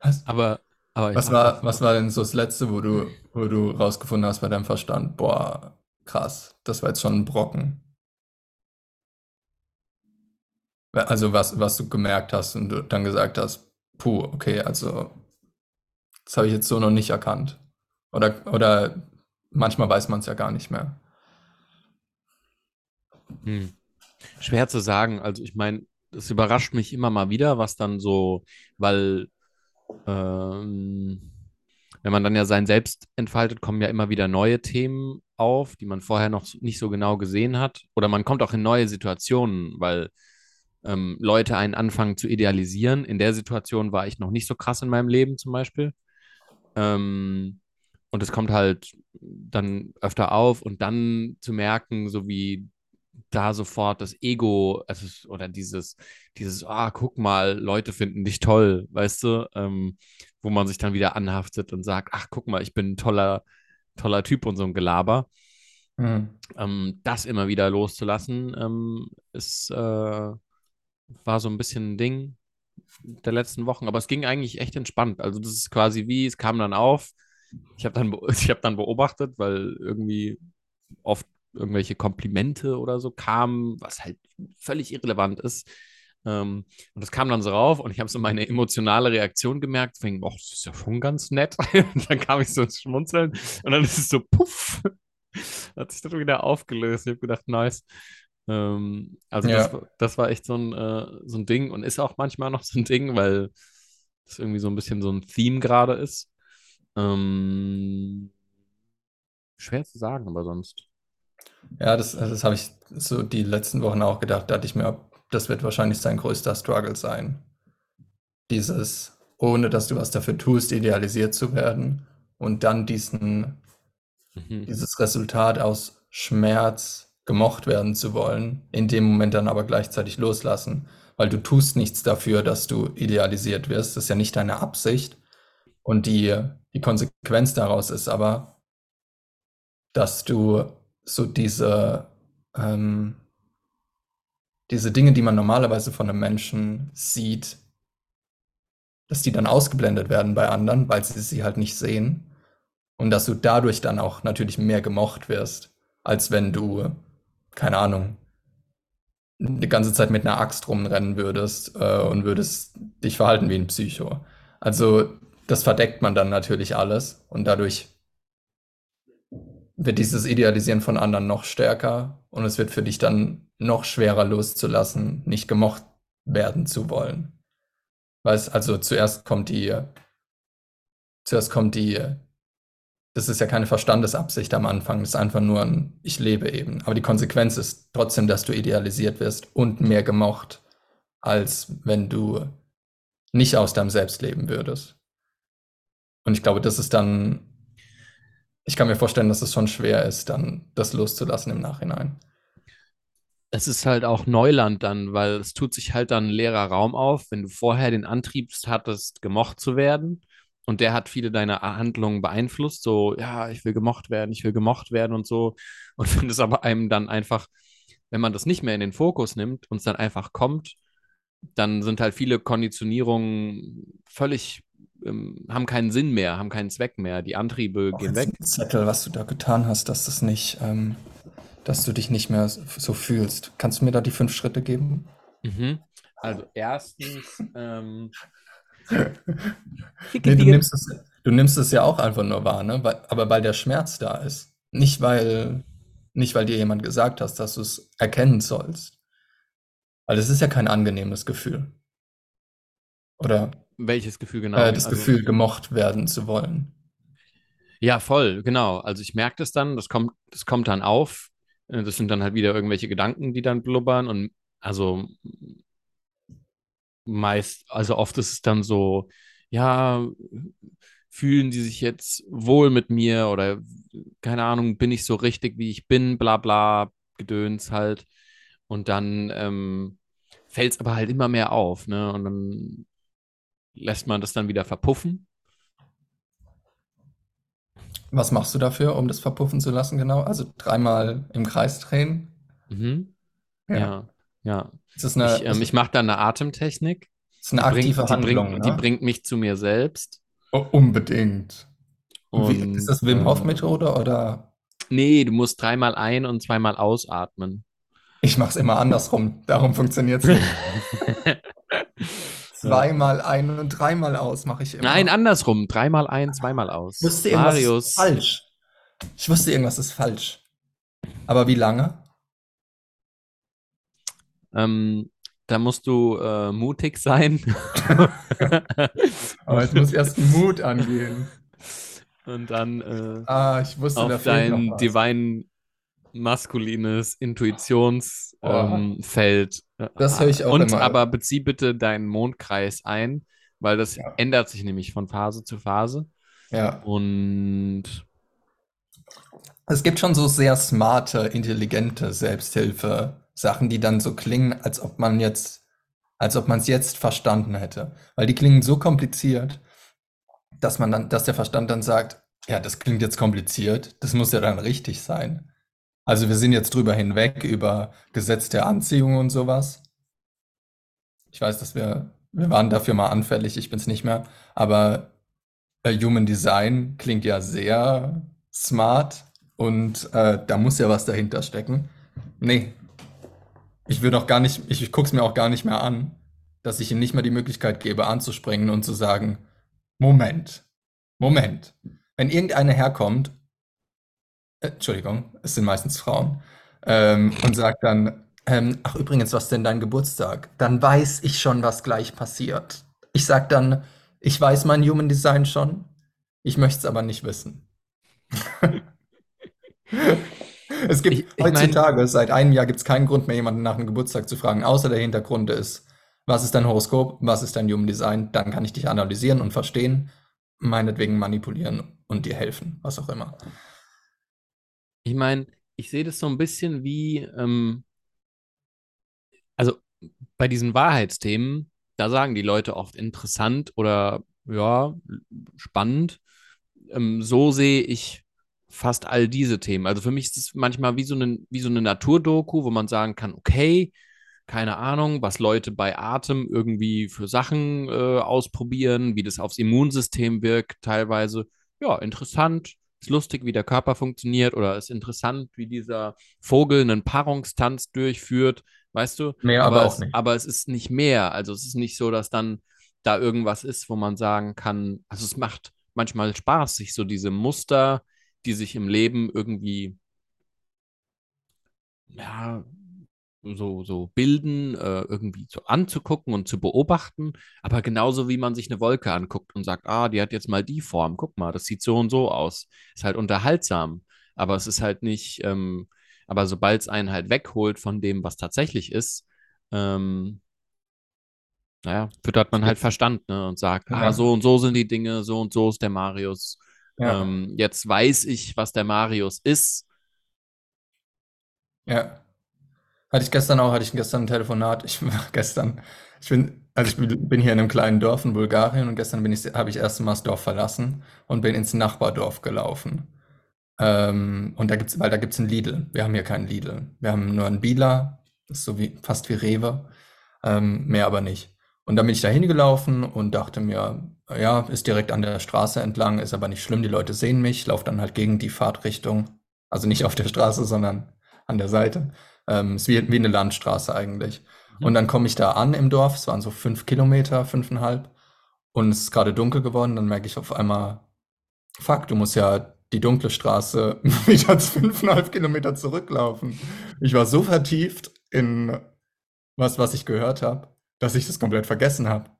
Speaker 1: Was,
Speaker 2: Aber, aber ich
Speaker 1: was, war, was war denn so das Letzte, wo du, wo du rausgefunden hast bei deinem Verstand? Boah, krass, das war jetzt schon ein Brocken. Also was, was du gemerkt hast und du dann gesagt hast, puh, okay, also das habe ich jetzt so noch nicht erkannt. Oder, oder manchmal weiß man es ja gar nicht mehr.
Speaker 2: Hm. Schwer zu sagen. Also ich meine, es überrascht mich immer mal wieder, was dann so, weil ähm, wenn man dann ja sein Selbst entfaltet, kommen ja immer wieder neue Themen auf, die man vorher noch nicht so genau gesehen hat. Oder man kommt auch in neue Situationen, weil ähm, Leute einen anfangen zu idealisieren. In der Situation war ich noch nicht so krass in meinem Leben zum Beispiel. Ähm, und es kommt halt dann öfter auf und dann zu merken, so wie da sofort das Ego, also, oder dieses, dieses, ah, guck mal, Leute finden dich toll, weißt du, ähm, wo man sich dann wieder anhaftet und sagt, ach, guck mal, ich bin ein toller, toller Typ und so ein Gelaber.
Speaker 1: Mhm.
Speaker 2: Ähm, das immer wieder loszulassen, ähm, ist, äh, war so ein bisschen ein Ding der letzten Wochen, aber es ging eigentlich echt entspannt. Also das ist quasi wie, es kam dann auf, ich habe dann, hab dann beobachtet, weil irgendwie oft irgendwelche Komplimente oder so kamen, was halt völlig irrelevant ist. Ähm, und das kam dann so rauf und ich habe so meine emotionale Reaktion gemerkt, fing, oh, das ist ja schon ganz nett. Und dann kam ich so ins Schmunzeln und dann ist es so, puff, hat sich das wieder aufgelöst. Ich habe gedacht, nice. Ähm, also das,
Speaker 1: Ja.
Speaker 2: war- das war echt so ein, äh, so ein Ding und ist auch manchmal noch so ein Ding, weil das irgendwie so ein bisschen so ein Theme gerade ist. Ähm, schwer zu sagen, aber sonst.
Speaker 1: Ja, das, das habe ich so die letzten Wochen auch gedacht. Da dachte ich mir, das wird wahrscheinlich sein größter Struggle sein. Dieses, ohne dass du was dafür tust, idealisiert zu werden und dann diesen,
Speaker 2: Mhm.
Speaker 1: dieses Resultat aus Schmerz gemocht werden zu wollen, in dem Moment dann aber gleichzeitig loslassen, weil du tust nichts dafür, dass du idealisiert wirst. Das ist ja nicht deine Absicht. Und die, die Konsequenz daraus ist aber, dass du so diese, ähm, diese Dinge, die man normalerweise von einem Menschen sieht, dass die dann ausgeblendet werden bei anderen, weil sie sie halt nicht sehen. Und dass du dadurch dann auch natürlich mehr gemocht wirst, als wenn du, keine Ahnung, die ganze Zeit mit einer Axt rumrennen würdest äh, und würdest dich verhalten wie ein Psycho. Also das verdeckt man dann natürlich alles und dadurch wird dieses Idealisieren von anderen noch stärker und es wird für dich dann noch schwerer loszulassen, nicht gemocht werden zu wollen. Weißt, also zuerst kommt die, zuerst kommt die, das ist ja keine Verstandesabsicht am Anfang, das ist einfach nur ein, ich lebe eben. Aber die Konsequenz ist trotzdem, dass du idealisiert wirst und mehr gemocht, als wenn du nicht aus deinem Selbst leben würdest. Und ich glaube, das ist dann, ich kann mir vorstellen, dass es schon schwer ist, dann das loszulassen im Nachhinein.
Speaker 2: Es ist halt auch Neuland dann, weil es tut sich halt dann ein leerer Raum auf, wenn du vorher den Antrieb hattest, gemocht zu werden. Und der hat viele deiner Handlungen beeinflusst, so, ja, ich will gemocht werden, ich will gemocht werden und so. Und wenn es aber einem dann einfach, wenn man das nicht mehr in den Fokus nimmt und es dann einfach kommt, dann sind halt viele Konditionierungen völlig, ähm, haben keinen Sinn mehr, haben keinen Zweck mehr. Die Antriebe
Speaker 1: Auch
Speaker 2: gehen weg.
Speaker 1: Zettel, was du da getan hast, dass das nicht, ähm, dass du dich nicht mehr so fühlst. Kannst du mir da die fünf Schritte geben?
Speaker 2: Mhm. Also erstens, ähm,
Speaker 1: Nee, du nimmst es, du nimmst es ja auch einfach nur wahr, ne? Weil, aber weil der Schmerz da ist. Nicht weil, nicht weil dir jemand gesagt hast, dass du es erkennen sollst. Weil es ist ja kein angenehmes Gefühl. Oder
Speaker 2: welches Gefühl genau?
Speaker 1: äh, das
Speaker 2: Also-
Speaker 1: Gefühl, gemocht werden zu wollen.
Speaker 2: Ja, voll, genau. Also ich merke das dann, das kommt, das kommt dann auf. Äh, Das sind dann halt wieder irgendwelche Gedanken, die dann blubbern und also meist, also oft ist es dann so, ja, fühlen die sich jetzt wohl mit mir oder keine Ahnung, bin ich so richtig, wie ich bin, bla bla, Gedöns halt. Und dann ähm, fällt es aber halt immer mehr auf, ne? Und dann lässt man das dann wieder verpuffen.
Speaker 1: Was machst du dafür, um das verpuffen zu lassen, genau? Also dreimal im Kreis drehen?
Speaker 2: Mhm. Ja, ja.
Speaker 1: Ist das eine,
Speaker 2: Ich, ähm, ich mache da eine Atemtechnik.
Speaker 1: ist eine
Speaker 2: Die bringt,
Speaker 1: aktive
Speaker 2: die,
Speaker 1: Handlung,
Speaker 2: bringt, die
Speaker 1: ne?
Speaker 2: bringt mich zu mir selbst.
Speaker 1: Oh, unbedingt. Und wie, ist das Wim Hof
Speaker 2: äh,
Speaker 1: Methode oder?
Speaker 2: Nee, du musst dreimal ein- und zweimal ausatmen.
Speaker 1: Ich mache es immer andersrum. Darum funktioniert es nicht. Zweimal ein und dreimal aus mache ich immer.
Speaker 2: Nein, andersrum. Dreimal ein, zweimal aus.
Speaker 1: Ich wusste irgendwas
Speaker 2: Marius.
Speaker 1: ist falsch. Ich wusste irgendwas ist falsch. Aber wie lange?
Speaker 2: Ähm, da musst du äh, mutig sein.
Speaker 1: Aber es muss erst Mut angehen.
Speaker 2: und dann äh,
Speaker 1: Ah, ich wusste,
Speaker 2: auf dein divine maskulines Intuitionsfeld.
Speaker 1: Oh.
Speaker 2: Ähm, äh,
Speaker 1: Das höre ich auch
Speaker 2: Und
Speaker 1: immer.
Speaker 2: aber bezieh bitte deinen Mondkreis ein, weil das
Speaker 1: Ja.
Speaker 2: ändert sich nämlich von Phase zu Phase.
Speaker 1: Ja.
Speaker 2: Und
Speaker 1: Es gibt schon so sehr smarte, intelligente Selbsthilfe-Sachen, die dann so klingen, als ob man jetzt, als ob man es jetzt verstanden hätte. Weil die klingen so kompliziert, dass man dann, dass der Verstand dann sagt, ja, das klingt jetzt kompliziert, das muss ja dann richtig sein. Also wir sind jetzt drüber hinweg über Gesetz der Anziehung und sowas. Ich weiß, dass wir, wir waren dafür mal anfällig, ich bin es nicht mehr, aber äh, Human Design klingt ja sehr smart und äh, da muss ja was dahinter stecken. Nee, ich würde auch gar nicht, ich, ich gucke es mir auch gar nicht mehr an, dass ich ihm nicht mehr die Möglichkeit gebe, anzuspringen und zu sagen, Moment, Moment. Wenn irgendeine herkommt, äh, Entschuldigung, es sind meistens Frauen, ähm, und sagt dann, ähm, ach übrigens, was denn dein Geburtstag? Dann weiß ich schon, was gleich passiert. Ich sag dann, ich weiß mein Human Design schon, ich möchte es aber nicht wissen. Es gibt
Speaker 2: ich, ich
Speaker 1: heutzutage,
Speaker 2: meine,
Speaker 1: seit einem Jahr gibt es keinen Grund mehr, jemanden nach einem Geburtstag zu fragen, außer der Hintergrund ist, was ist dein Horoskop, was ist dein Human Design, dann kann ich dich analysieren und verstehen, meinetwegen manipulieren und dir helfen, was auch immer.
Speaker 2: ich meine, ich sehe das so ein bisschen wie, ähm, also bei diesen Wahrheitsthemen, da sagen die Leute oft interessant oder ja, spannend. Ähm, so sehe ich fast all diese Themen. Also für mich ist es manchmal wie so eine, wie so eine Naturdoku, wo man sagen kann, okay, keine Ahnung, was Leute bei Atem irgendwie für Sachen äh, ausprobieren, wie das aufs Immunsystem wirkt, teilweise. Ja, interessant. Ist lustig, wie der Körper funktioniert, oder ist interessant, wie dieser Vogel einen Paarungstanz durchführt, weißt du?
Speaker 1: Mehr aber
Speaker 2: Aber
Speaker 1: auch
Speaker 2: es,
Speaker 1: nicht.
Speaker 2: aber es ist nicht mehr. Also es ist nicht so, dass dann da irgendwas ist, wo man sagen kann, also es macht manchmal Spaß, sich so diese Muster, die sich im Leben irgendwie ja, so, so bilden, äh, irgendwie so anzugucken und zu beobachten, aber genauso wie man sich eine Wolke anguckt und sagt, ah, die hat jetzt mal die Form, guck mal, das sieht so und so aus. Ist halt unterhaltsam, aber es ist halt nicht, ähm, aber sobald es einen halt wegholt von dem, was tatsächlich ist, ähm, naja, füttert man halt Verstand, ne, und sagt, ah, so und so sind die Dinge, so und so ist der Marius.
Speaker 1: Ja,
Speaker 2: Ähm, jetzt weiß ich, was der Marius ist.
Speaker 1: ja. Hatte ich gestern auch, hatte ich gestern ein Telefonat. Ich war gestern, ich bin, also ich bin hier in einem kleinen Dorf in Bulgarien und gestern bin ich, habe ich erst mal das Dorf verlassen und bin ins Nachbardorf gelaufen. Ähm, und da gibt's, weil da gibt's ein Lidl. Wir haben hier keinen Lidl. Wir haben nur einen Billa, das ist so wie, fast wie Rewe, ähm, mehr aber nicht. Und dann bin ich da hingelaufen und dachte mir, ja, ist direkt an der Straße entlang, ist aber nicht schlimm, die Leute sehen mich, laufe dann halt gegen die Fahrtrichtung, also nicht auf der Straße, sondern an der Seite. Ähm, ist wie, wie eine Landstraße eigentlich. Und
Speaker 2: Mhm.
Speaker 1: dann komme ich da an im Dorf, es waren so fünf Kilometer, fünfeinhalb, und es ist gerade dunkel geworden, dann merke ich auf einmal, fuck, du musst ja die dunkle Straße wieder fünfeinhalb Kilometer zurücklaufen. Ich war so vertieft in was, was ich gehört habe, dass ich das komplett vergessen habe.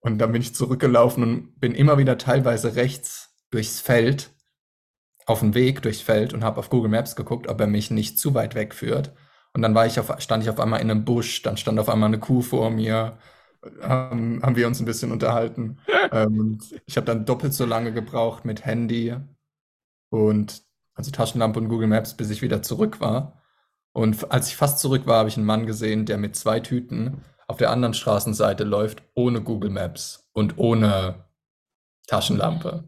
Speaker 1: Und dann bin ich zurückgelaufen und bin immer wieder teilweise rechts durchs Feld, auf dem Weg durchs Feld und habe auf Google Maps geguckt, ob er mich nicht zu weit wegführt. Und dann war ich auf, stand ich auf einmal in einem Busch, dann stand auf einmal eine Kuh vor mir, haben, haben wir uns ein bisschen unterhalten. Ähm, ich habe dann doppelt so lange gebraucht mit Handy und also Taschenlampe und Google Maps, bis ich wieder zurück war. Und als ich fast zurück war, habe ich einen Mann gesehen, der mit zwei Tüten auf der anderen Straßenseite läuft, ohne Google Maps und ohne Taschenlampe.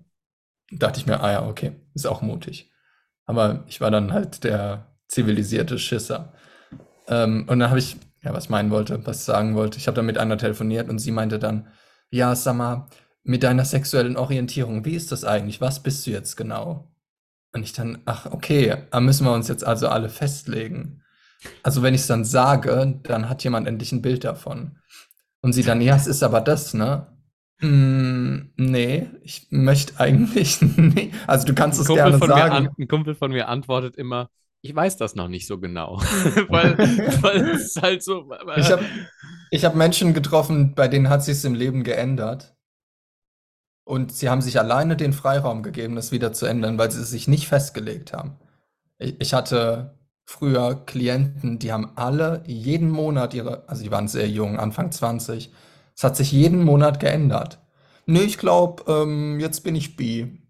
Speaker 1: Da dachte ich mir, ah ja, okay, ist auch mutig. Aber ich war dann halt der zivilisierte Schisser. Ähm, und dann habe ich, ja, was meinen wollte, was sagen wollte. Ich habe dann mit einer telefoniert und sie meinte dann, ja, sag mal, mit deiner sexuellen Orientierung, wie ist das eigentlich? Was bist du jetzt genau? Und ich dann, ach, okay, da müssen wir uns jetzt also alle festlegen. Also wenn ich es dann sage, dann hat jemand endlich ein Bild davon. Und sie dann, ja, es ist aber das, ne? Hm, nee, ich möchte eigentlich nicht. Also du kannst
Speaker 2: Ein
Speaker 1: es
Speaker 2: Kumpel
Speaker 1: gerne
Speaker 2: von mir an,
Speaker 1: sagen.
Speaker 2: ein Kumpel von mir antwortet immer, ich weiß das noch nicht so genau. Weil, weil es ist halt so.
Speaker 1: Ich habe ich hab Menschen getroffen, bei denen hat sich's im Leben geändert. Und sie haben sich alleine den Freiraum gegeben, das wieder zu ändern, weil sie sich nicht festgelegt haben. Ich, ich hatte früher Klienten, die haben alle jeden Monat ihre, also die waren sehr jung, Anfang 20. Es hat sich jeden Monat geändert. Nee, ich glaube, ähm, jetzt bin ich bi.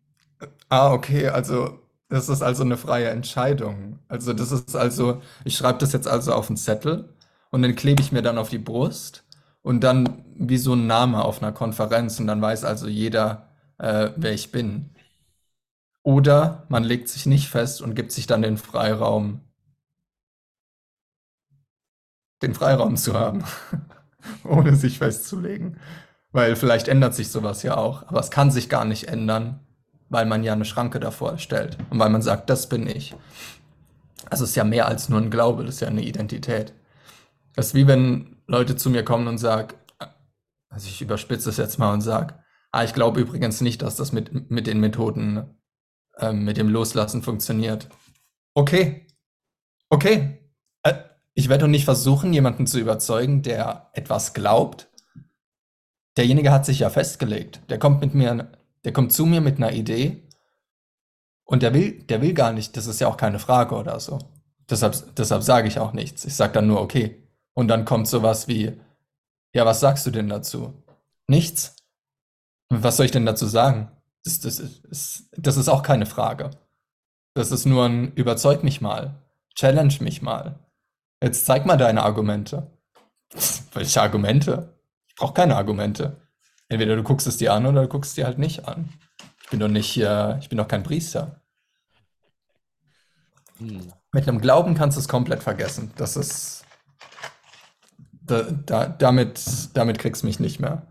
Speaker 1: Ah, okay, also das ist also eine freie Entscheidung. Also das ist also, ich schreibe das jetzt also auf einen Zettel und den klebe ich mir dann auf die Brust und dann wie so ein Name auf einer Konferenz und dann weiß also jeder, äh, wer ich bin. Oder man legt sich nicht fest und gibt sich dann den Freiraum, den Freiraum zu haben, ohne sich festzulegen. Weil vielleicht ändert sich sowas ja auch, aber es kann sich gar nicht ändern, weil man ja eine Schranke davor stellt und weil man sagt, das bin ich. Also es ist ja mehr als nur ein Glaube, das ist ja eine Identität. Das ist wie wenn Leute zu mir kommen und sagen, also ich überspitze es jetzt mal und sage, ah, ich glaube übrigens nicht, dass das mit, mit den Methoden, ähm, mit dem Loslassen funktioniert. Okay, okay. Ich werde doch nicht versuchen, jemanden zu überzeugen, der etwas glaubt. Derjenige hat sich ja festgelegt. Der kommt mit mir, der kommt zu mir mit einer Idee und der will, der will gar nicht. Das ist ja auch keine Frage oder so. Deshalb, deshalb sage ich auch nichts. Ich sage dann nur okay. Und dann kommt sowas wie, ja, was sagst du denn dazu? Nichts. Was soll ich denn dazu sagen? Das, das, ist, das ist auch keine Frage. Das ist nur ein Überzeug mich mal. Challenge mich mal. Jetzt zeig mal deine Argumente. Welche Argumente? Ich brauche keine Argumente. Entweder du guckst es dir an oder du guckst es dir halt nicht an. Ich bin doch nicht, äh, ich bin doch kein Priester. Hm. Mit einem Glauben kannst du es komplett vergessen. Das ist, da, da, damit, damit kriegst du mich nicht mehr.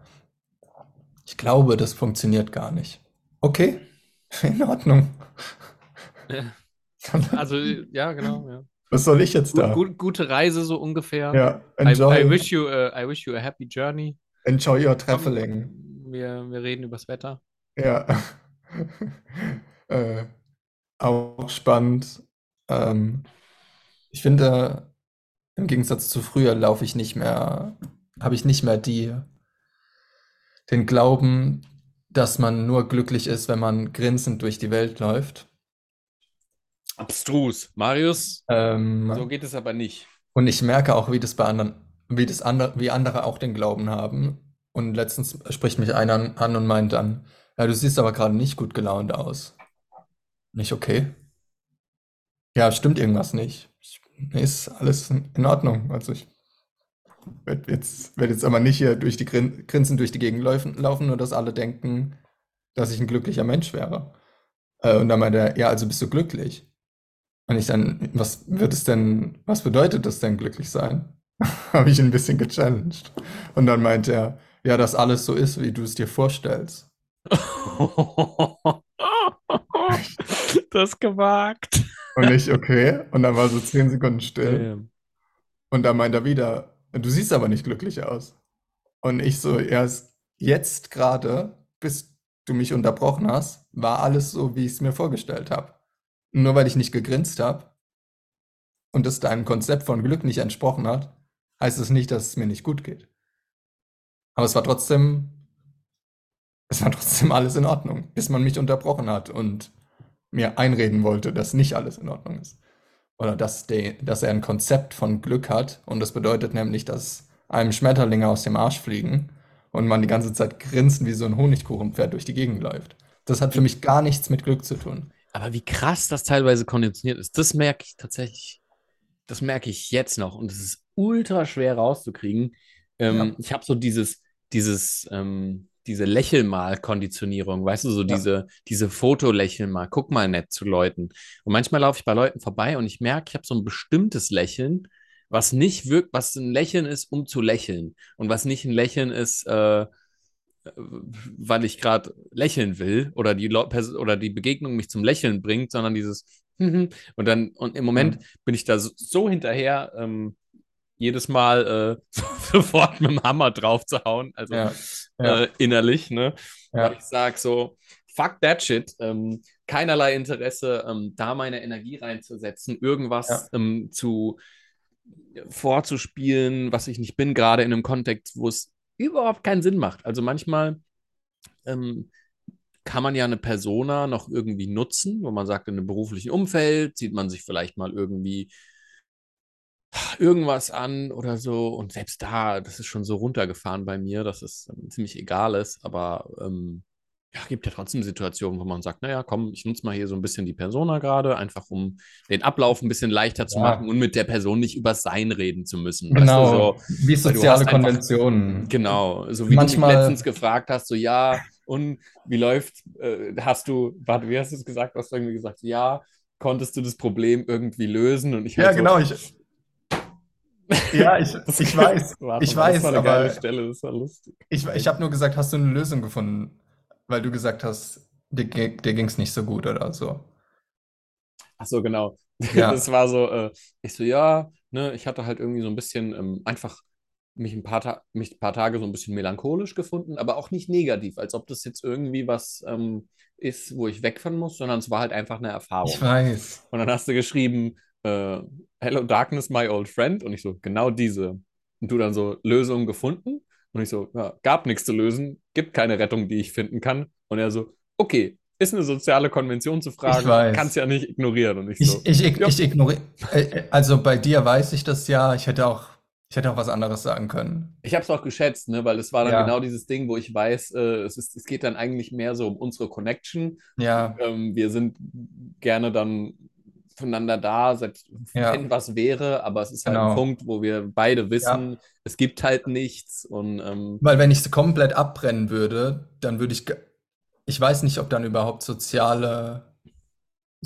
Speaker 1: Ich glaube, das funktioniert gar nicht. Okay, in Ordnung.
Speaker 2: Ja. Also, ja, genau, ja.
Speaker 1: Was soll ich jetzt da?
Speaker 2: Gut, gute Reise so ungefähr.
Speaker 1: Ja,
Speaker 2: enjoy. I, I, wish you a, I wish you a happy journey.
Speaker 1: Enjoy your traveling.
Speaker 2: Wir, wir reden übers Wetter.
Speaker 1: Ja. äh, auch spannend. Ähm, ich finde, im Gegensatz zu früher laufe ich nicht mehr, habe ich nicht mehr die, den Glauben, dass man nur glücklich ist, wenn man grinsend durch die Welt läuft.
Speaker 2: Abstrus. Marius, ähm, so geht es aber nicht.
Speaker 1: Und ich merke auch, wie das bei anderen, wie das andere, wie andere auch den Glauben haben. Und letztens spricht mich einer an und meint dann, ja, du siehst aber gerade nicht gut gelaunt aus. Nicht okay. Ja, stimmt irgendwas nicht. Ich Nee, ist alles in Ordnung. Also ich werde jetzt, werd jetzt aber nicht hier durch die Grin Grinsen durch die Gegend laufen, laufen, nur dass alle denken, dass ich ein glücklicher Mensch wäre. Äh, und dann meinte er, ja, also bist du glücklich? Und ich dann, was wird es denn, was bedeutet das denn glücklich sein? Habe ich ein bisschen gechallenged. Und dann meinte er, ja, dass alles so ist, wie du es dir vorstellst.
Speaker 2: das gewagt.
Speaker 1: Und ich, okay. Und dann war so zehn Sekunden still. Ja. Und dann meint er wieder, du siehst aber nicht glücklich aus. Und ich so, erst jetzt gerade, bis du mich unterbrochen hast, war alles so, wie ich es mir vorgestellt habe. Nur weil ich nicht gegrinst habe und es deinem Konzept von Glück nicht entsprochen hat, heißt es nicht, dass es mir nicht gut geht. Aber es war trotzdem, es war trotzdem alles in Ordnung, bis man mich unterbrochen hat und mir einreden wollte, dass nicht alles in Ordnung ist. Oder dass, de, dass er ein Konzept von Glück hat. Und das bedeutet nämlich, dass einem Schmetterlinge aus dem Arsch fliegen und man die ganze Zeit grinsend wie so ein Honigkuchenpferd durch die Gegend läuft. Das hat für mich gar nichts mit Glück zu tun.
Speaker 2: Aber wie krass das teilweise konditioniert ist, das merke ich tatsächlich, das merke ich jetzt noch. Und es ist ultra schwer rauszukriegen. Ähm, ja. Ich habe so dieses, dieses, ähm, diese Lächelmal-Konditionierung, weißt du, so ja. diese, diese Fotolächeln mal, guck mal nett zu Leuten. Und manchmal laufe ich bei Leuten vorbei und ich merke, ich habe so ein bestimmtes Lächeln, was nicht wirkt, was ein Lächeln ist, um zu lächeln. Und was nicht ein Lächeln ist, äh, weil ich gerade lächeln will oder die, oder die Begegnung mich zum Lächeln bringt, sondern dieses und dann, und im Moment mhm. bin ich da so, so hinterher, ähm, jedes Mal äh, sofort mit dem Hammer drauf zu hauen, also ja, ja. Äh, innerlich, ne? Ja. Weil ich sage so, fuck that shit, ähm, keinerlei Interesse, ähm, da meine Energie reinzusetzen, irgendwas ähm, zu vorzuspielen, was ich nicht bin, gerade in einem Kontext, wo es überhaupt keinen Sinn macht. Also manchmal ähm, kann man ja eine Persona noch irgendwie nutzen, wo man sagt, in einem beruflichen Umfeld sieht man sich vielleicht mal irgendwie irgendwas an oder so. Und selbst da, das ist schon so runtergefahren bei mir, dass es ähm, ziemlich egal ist. Aber ähm, ja, gibt ja trotzdem Situationen, wo man sagt, naja, komm, ich nutze mal hier so ein bisschen die Persona gerade, einfach um den Ablauf ein bisschen leichter zu
Speaker 1: Ja.
Speaker 2: machen und mit der Person nicht über sein reden zu müssen.
Speaker 1: Genau,
Speaker 2: Weißt du, so,
Speaker 1: wie
Speaker 2: du
Speaker 1: soziale
Speaker 2: hast einfach-
Speaker 1: Konventionen.
Speaker 2: Genau, so wie
Speaker 1: Manchmal-
Speaker 2: du mich letztens gefragt hast, so ja, und wie läuft, äh, hast du, warte, wie hast du es gesagt? Du hast irgendwie gesagt, ja, konntest du das Problem irgendwie lösen? Und ich
Speaker 1: Ja,
Speaker 2: halt so,
Speaker 1: genau. Ich, ja, ich, ich weiß.
Speaker 2: Warte
Speaker 1: Ich weiß,
Speaker 2: das war eine
Speaker 1: aber-
Speaker 2: geile Stelle, das war lustig.
Speaker 1: Ich, ich habe nur gesagt, hast du eine Lösung gefunden? Weil du gesagt hast, dir, dir ging es nicht so gut oder so.
Speaker 2: Ach so, genau.
Speaker 1: Ja.
Speaker 2: Das war so, äh, ich so, ja, ne, ich hatte halt irgendwie so ein bisschen ähm, einfach mich ein paar, Ta mich ein paar Tage so ein bisschen melancholisch gefunden, aber auch nicht negativ, als ob das jetzt irgendwie was ähm, ist, wo ich weg von muss, sondern es war halt einfach eine Erfahrung.
Speaker 1: Ich weiß.
Speaker 2: Und dann hast du geschrieben, äh, Hello Darkness, my old friend. Und ich so, genau diese. Und du dann so, Lösung gefunden. Und ich so, ja, gab nichts zu lösen, gibt keine Rettung, die ich finden kann. Und er so, okay, ist eine soziale Konvention zu fragen, kannst ja nicht ignorieren. Und ich
Speaker 1: Ich,
Speaker 2: so,
Speaker 1: ich, ich,
Speaker 2: ja.
Speaker 1: ich ignoriere. Äh, also bei dir weiß ich das ja. Ich hätte auch, ich hätte auch was anderes sagen können.
Speaker 2: Ich habe es auch geschätzt, ne, weil es war dann
Speaker 1: Ja.
Speaker 2: genau dieses Ding, wo ich weiß, äh, es, ist, es geht dann eigentlich mehr so um unsere Connection.
Speaker 1: Ja,
Speaker 2: Ähm, wir sind gerne dann füreinander da, selbst
Speaker 1: Ja.
Speaker 2: wenn was wäre, aber es ist halt ein
Speaker 1: Genau.
Speaker 2: Punkt, wo wir beide wissen, es gibt halt nichts und ähm,
Speaker 1: weil wenn ich es komplett abbrennen würde, dann würde ich, ich weiß nicht, ob dann überhaupt soziale,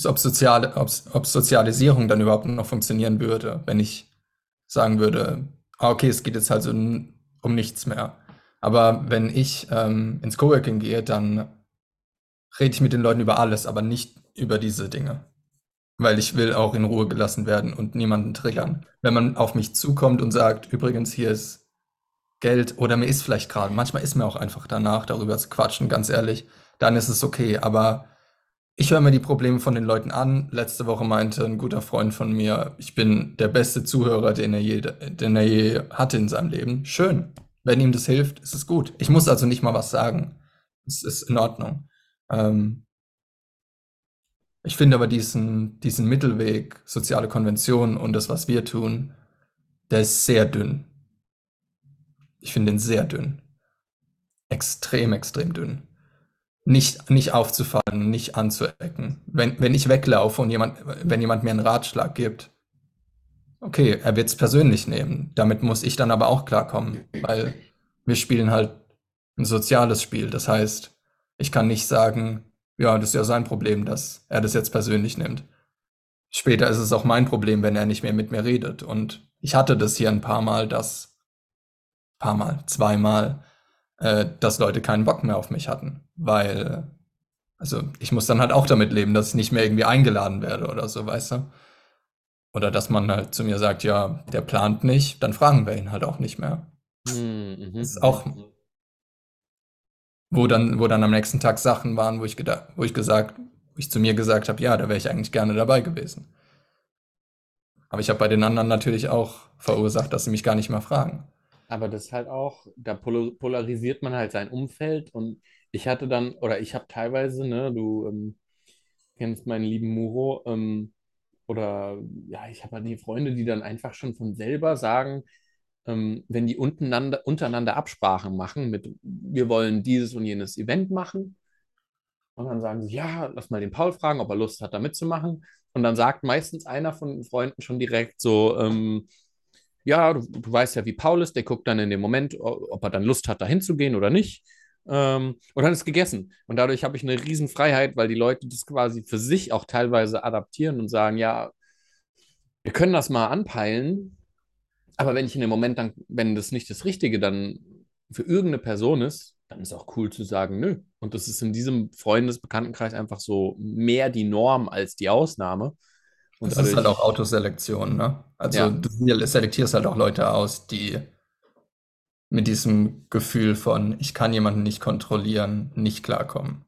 Speaker 1: ob soziale, ob, ob Sozialisierung dann überhaupt noch funktionieren würde, wenn ich sagen würde, ah, okay, es geht jetzt halt so um nichts mehr. Aber wenn ich ähm, ins Coworking gehe, dann rede ich mit den Leuten über alles, aber nicht über diese Dinge. Weil ich will auch in Ruhe gelassen werden und niemanden triggern. Wenn man auf mich zukommt und sagt, übrigens, hier ist Geld oder mir ist vielleicht gerade, manchmal ist mir auch einfach danach, darüber zu quatschen, ganz ehrlich, dann ist es okay. Aber ich höre mir die Probleme von den Leuten an. Letzte Woche meinte ein guter Freund von mir, ich bin der beste Zuhörer, den er je, den er je hatte in seinem Leben. Schön. Wenn ihm das hilft, ist es gut. Ich muss also nicht mal was sagen. Es ist in Ordnung. Ähm, ich finde aber diesen, diesen Mittelweg, soziale Konvention und das, was wir tun, der ist sehr dünn. Ich finde ihn sehr dünn. Extrem, extrem dünn. Nicht, nicht aufzufallen, nicht anzuecken. Wenn, wenn ich weglaufe und jemand, wenn jemand mir einen Ratschlag gibt, okay, er wird es persönlich nehmen. Damit muss ich dann aber auch klarkommen, weil wir spielen halt ein soziales Spiel. Das heißt, ich kann nicht sagen, ja, das ist ja sein Problem, dass er das jetzt persönlich nimmt. Später ist es auch mein Problem, wenn er nicht mehr mit mir redet. Und ich hatte das hier ein paar Mal, dass, paar Mal, zweimal, äh, dass Leute keinen Bock mehr auf mich hatten. Weil, also ich muss dann halt auch damit leben, dass ich nicht mehr irgendwie eingeladen werde oder so, weißt du? Oder dass man halt zu mir sagt, ja, der plant nicht, dann fragen wir ihn halt auch nicht mehr.
Speaker 2: hm, mhm.
Speaker 1: Das ist auch- Wo dann, wo dann am nächsten Tag Sachen waren, wo ich gedacht, wo ich gesagt, wo ich zu mir gesagt habe, ja, da wäre ich eigentlich gerne dabei gewesen. Aber ich habe bei den anderen natürlich auch verursacht, dass sie mich gar nicht mehr fragen.
Speaker 2: Aber das ist halt auch, da polarisiert man halt sein Umfeld und ich hatte dann, oder ich habe teilweise, ne, du ähm, kennst meinen lieben Muro, ähm, oder ja, ich habe halt die Freunde, die dann einfach schon von selber sagen, ähm, wenn die untereinander, Absprachen machen mit, wir wollen dieses und jenes Event machen, und dann sagen sie, ja, lass mal den Paul fragen, ob er Lust hat, da mitzumachen. Und dann sagt meistens einer von den Freunden schon direkt so, ähm, ja, du, du weißt ja, wie Paul ist, der guckt dann in dem Moment, ob er dann Lust hat, da hinzugehen oder nicht. Ähm, und dann ist gegessen. Und dadurch habe ich eine riesen Freiheit, weil die Leute das quasi für sich auch teilweise adaptieren und sagen, ja, wir können das mal anpeilen, aber wenn ich in dem Moment dann, wenn das nicht das Richtige dann für irgendeine Person ist, dann ist auch cool zu sagen, nö. Und das ist in diesem Freundesbekanntenkreis einfach so mehr die Norm als die Ausnahme. Und
Speaker 1: Das ist halt
Speaker 2: dadurch-
Speaker 1: auch Autoselektion, ne? Also
Speaker 2: Ja.
Speaker 1: du selektierst halt auch Leute aus, die mit diesem Gefühl von, ich kann jemanden nicht kontrollieren, nicht klarkommen.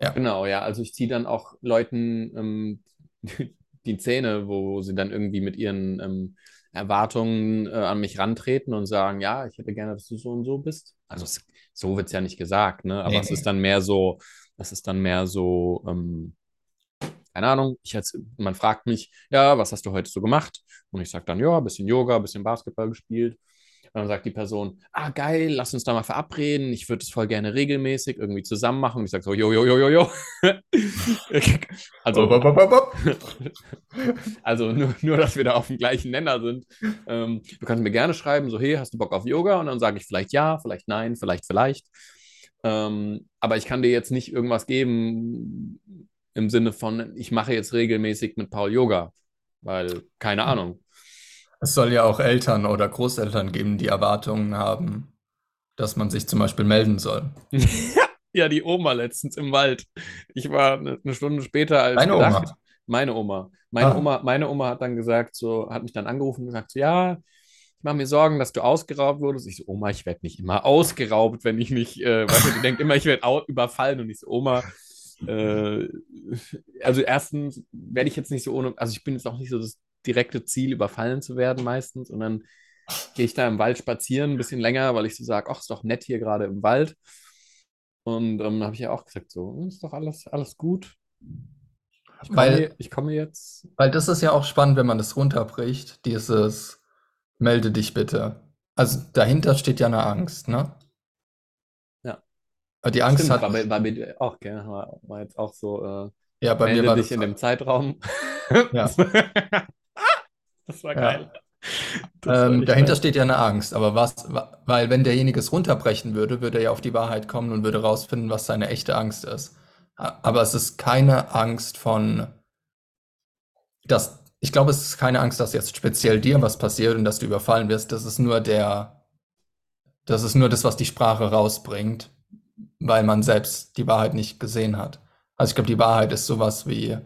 Speaker 1: Ja.
Speaker 2: Genau, ja. Also ich ziehe dann auch Leuten ähm, die Zähne, wo sie dann irgendwie mit ihren ähm, Erwartungen äh, an mich rantreten und sagen, ja, ich hätte gerne, dass du so und so bist. Also es, so wird es ja nicht gesagt, ne? Aber
Speaker 1: Nee,
Speaker 2: es
Speaker 1: nee.
Speaker 2: ist dann mehr so, es ist dann mehr so, ähm, keine Ahnung, ich als, man fragt mich, ja, was hast du heute so gemacht? Und ich sage dann, ja, ein bisschen Yoga, ein bisschen Basketball gespielt. Dann sagt die Person, ah geil, lass uns da mal verabreden. Ich würde es voll gerne regelmäßig irgendwie zusammen machen. Und ich sage so, jo, jo, jo, jo, jo. also, also nur, nur, dass wir da auf dem gleichen Nenner sind. Ähm, du kannst mir gerne schreiben, so, hey, hast du Bock auf Yoga? Und dann sage ich vielleicht ja, vielleicht nein, vielleicht, vielleicht. Ähm, aber ich kann dir jetzt nicht irgendwas geben im Sinne von, ich mache jetzt regelmäßig mit Paul Yoga, weil keine Ahnung.
Speaker 1: Es soll ja auch Eltern oder Großeltern geben, die Erwartungen haben, dass man sich zum Beispiel melden soll.
Speaker 2: ja, die Oma letztens im Wald. Ich war eine, Stunde später als
Speaker 1: Meine gedacht. Oma.
Speaker 2: Meine Oma. Meine ah. Oma, meine Oma hat dann gesagt, so, hat mich dann angerufen und gesagt, so, ja, ich mache mir Sorgen, dass du ausgeraubt wurdest. Ich so, Oma, ich werde nicht immer ausgeraubt, wenn ich nicht, äh, weißt du, die denkt immer, ich werde überfallen und ich so, Oma, äh, also erstens werde ich jetzt nicht so ohne, also ich bin jetzt auch nicht so das direkte Ziel, überfallen zu werden meistens. Und dann gehe ich da im Wald spazieren, ein bisschen länger, weil ich so sage, ach, ist doch nett hier gerade im Wald. Und ähm, habe ich ja auch gesagt, so, hm, ist doch alles, alles gut. Ich komme, weil, ich komme jetzt.
Speaker 1: Weil das ist ja auch spannend, wenn man das runterbricht, dieses melde dich bitte. Also dahinter steht ja eine Angst, ne?
Speaker 2: Ja.
Speaker 1: Aber die Angst
Speaker 2: Stimmt,
Speaker 1: hat.
Speaker 2: War, war mir auch, gell? War, war jetzt auch so, äh,
Speaker 1: ja, bei melde mir war
Speaker 2: dich in dem Zeitraum.
Speaker 1: Ja.
Speaker 2: Das war geil.
Speaker 1: Das ähm, dahinter geil. steht ja eine Angst, aber was, weil wenn derjenige es runterbrechen würde, würde er ja auf die Wahrheit kommen und würde rausfinden, was seine echte Angst ist. Aber es ist keine Angst von, dass, ich glaube, es ist keine Angst, dass jetzt speziell dir was passiert und dass du überfallen wirst. Das ist nur der, das ist nur das, was die Sprache rausbringt, weil man selbst die Wahrheit nicht gesehen hat. Also ich glaube, die Wahrheit ist sowas wie,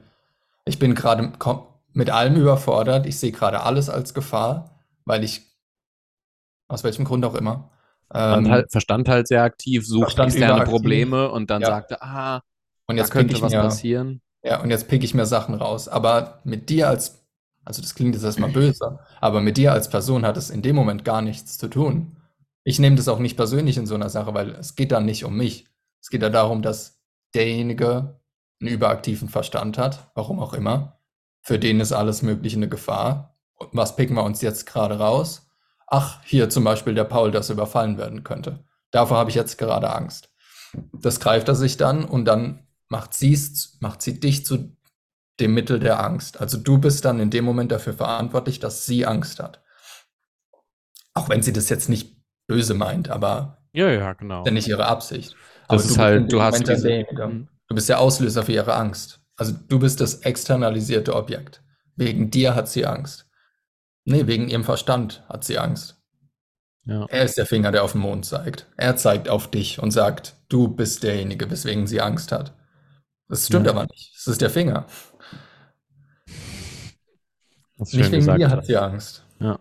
Speaker 1: ich bin gerade mit allem überfordert. Ich sehe gerade alles als Gefahr, weil ich, aus welchem Grund auch immer.
Speaker 2: Ähm, halt, Verstand halt sehr aktiv, sucht externe Probleme und dann ja. sagte, ah,
Speaker 1: und jetzt könnte was mir, passieren. Ja, und jetzt pick ich mir Sachen raus. Aber mit dir als, also das klingt jetzt erstmal böse, aber mit dir als Person hat es in dem Moment gar nichts zu tun. Ich nehme das auch nicht persönlich in so einer Sache, weil es geht dann nicht um mich. Es geht ja darum, dass derjenige einen überaktiven Verstand hat, warum auch immer, für den ist alles Mögliche eine Gefahr. Was picken wir uns jetzt gerade raus? Ach, hier zum Beispiel der Paul, das überfallen werden könnte. Davor habe ich jetzt gerade Angst. Das greift er sich dann und dann macht, sie's, macht sie dich zu dem Mittel der Angst. Also du bist dann in dem Moment dafür verantwortlich, dass sie Angst hat. Auch wenn sie das jetzt nicht böse meint, aber
Speaker 2: ja, ja, genau.
Speaker 1: ist ja nicht ihre Absicht.
Speaker 2: Das aber ist halt, du hast diese,
Speaker 1: mhm. du bist der Auslöser für ihre Angst. Also du bist das externalisierte Objekt. Wegen dir hat sie Angst. Nee, wegen ihrem Verstand hat sie Angst. Ja. Er ist der Finger, der auf den Mond zeigt. Er zeigt auf dich und sagt, du bist derjenige, weswegen sie Angst hat. Das stimmt ja. aber nicht. Es ist der Finger. Nicht wegen mir hat sie Angst.
Speaker 2: Ja.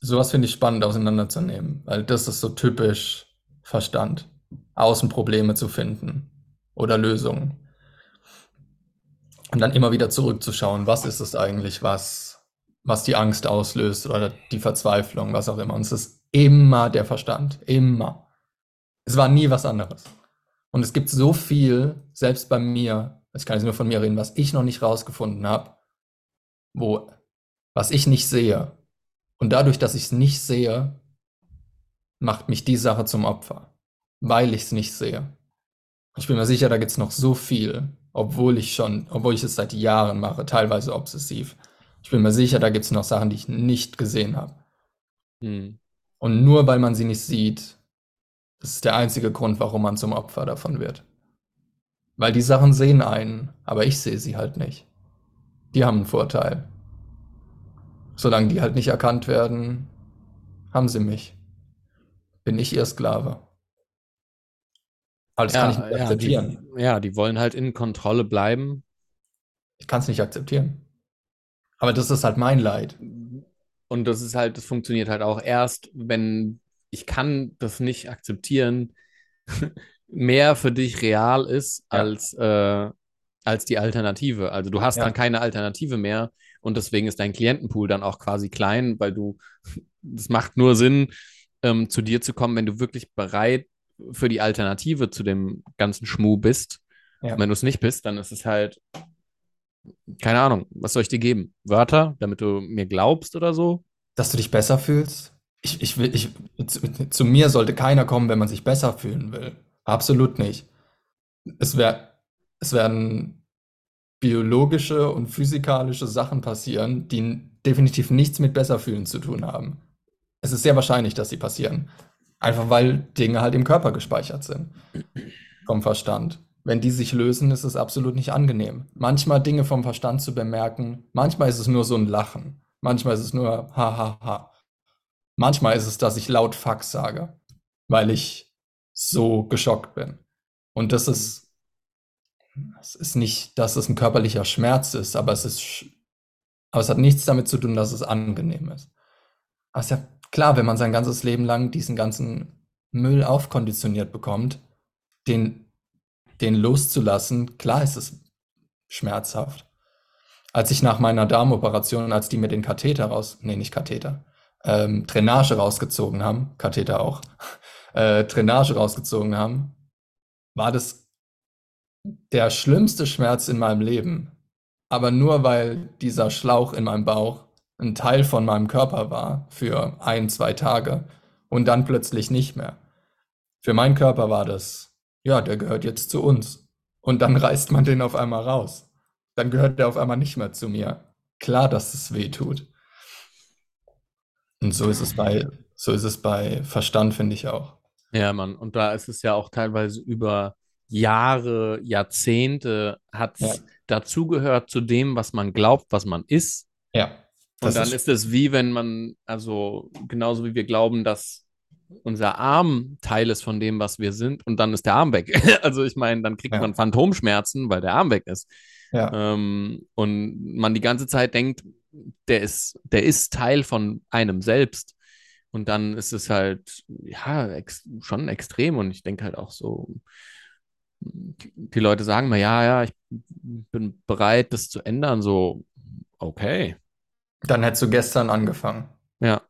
Speaker 1: Sowas finde ich spannend auseinanderzunehmen, weil das ist so typisch Verstand. Außenprobleme zu finden oder Lösungen. Und dann immer wieder zurückzuschauen, was ist es eigentlich, was, was die Angst auslöst oder die Verzweiflung, was auch immer. Und es ist immer der Verstand. Immer. Es war nie was anderes. Und es gibt so viel, selbst bei mir, ich kann jetzt nur von mir reden, was ich noch nicht rausgefunden habe, wo, was ich nicht sehe. Und dadurch, dass ich es nicht sehe, macht mich die Sache zum Opfer, weil ich es nicht sehe. Ich bin mir sicher, da gibt es noch so viel, obwohl ich schon, obwohl ich es seit Jahren mache, teilweise obsessiv. Ich bin mir sicher, da gibt es noch Sachen, die ich nicht gesehen habe. Hm. Und nur weil man sie nicht sieht, das ist der einzige Grund, warum man zum Opfer davon wird. Weil die Sachen sehen einen, aber ich sehe sie halt nicht. Die haben einen Vorteil. Solange die halt nicht erkannt werden, haben sie mich. Bin ich ihr Sklave.
Speaker 2: Aber das ja, kann ich nicht akzeptieren. Ja die, ja, die wollen halt in Kontrolle bleiben.
Speaker 1: Ich kann es nicht akzeptieren. Aber das ist halt mein Leid.
Speaker 2: Und das ist halt, das funktioniert halt auch erst, wenn ich kann das nicht akzeptieren, mehr für dich real ist ja. als, äh, als die Alternative. Also du hast ja. dann keine Alternative mehr und deswegen ist dein Klientenpool dann auch quasi klein, weil du, das macht nur Sinn, ähm, zu dir zu kommen, wenn du wirklich bereit für die Alternative zu dem ganzen Schmuh bist. Ja. wenn du es nicht bist, dann ist es halt, keine Ahnung, was soll ich dir geben? Wörter, damit du mir glaubst oder so?
Speaker 1: Dass du dich besser fühlst? Ich, ich will, ich, zu, zu mir sollte keiner kommen, wenn man sich besser fühlen will. Absolut nicht. Es wär, es werden biologische und physikalische Sachen passieren, die definitiv nichts mit Besserfühlen zu tun haben. Es ist sehr wahrscheinlich, dass sie passieren. Einfach weil Dinge halt im Körper gespeichert sind. Vom Verstand. Wenn die sich lösen, ist es absolut nicht angenehm. Manchmal Dinge vom Verstand zu bemerken, manchmal ist es nur so ein Lachen. Manchmal ist es nur ha ha ha. Manchmal ist es, dass ich laut Fuck sage, weil ich so geschockt bin. Und das ist, es ist nicht, dass es ein körperlicher Schmerz ist, aber es ist, aber es hat nichts damit zu tun, dass es angenehm ist. Aber es ist ja klar, wenn man sein ganzes Leben lang diesen ganzen Müll aufkonditioniert bekommt, den, den loszulassen, klar ist es schmerzhaft. Als ich nach meiner Darmoperation, als die mir den Katheter raus, nee, nicht Katheter, ähm, Drainage rausgezogen haben, Katheter auch, äh, Drainage rausgezogen haben, war das der schlimmste Schmerz in meinem Leben. Aber nur weil dieser Schlauch in meinem Bauch ein Teil von meinem Körper war für ein, zwei Tage und dann plötzlich nicht mehr. Für meinen Körper war das, ja, der gehört jetzt zu uns. Und dann reißt man den auf einmal raus. Dann gehört der auf einmal nicht mehr zu mir. Klar, dass es weh tut. Und so ist es bei, so ist es bei Verstand, finde ich auch.
Speaker 2: Ja, Mann. Und da ist es ja auch teilweise über Jahre, Jahrzehnte hat es ja. dazugehört zu dem, was man glaubt, was man ist.
Speaker 1: Ja.
Speaker 2: Und dann ist, ist es wie wenn man, also genauso wie wir glauben, dass unser Arm Teil ist von dem, was wir sind, und dann ist der Arm weg. also ich meine, dann kriegt ja. man Phantomschmerzen, weil der Arm weg ist.
Speaker 1: Ja.
Speaker 2: Ähm, und man die ganze Zeit denkt, der ist, der ist Teil von einem selbst. Und dann ist es halt, ja, ex schon extrem. Und ich denke halt auch so, die Leute sagen mir, ja, ja, ich bin bereit, das zu ändern. So, okay.
Speaker 1: Dann hättest du gestern angefangen.
Speaker 2: Ja.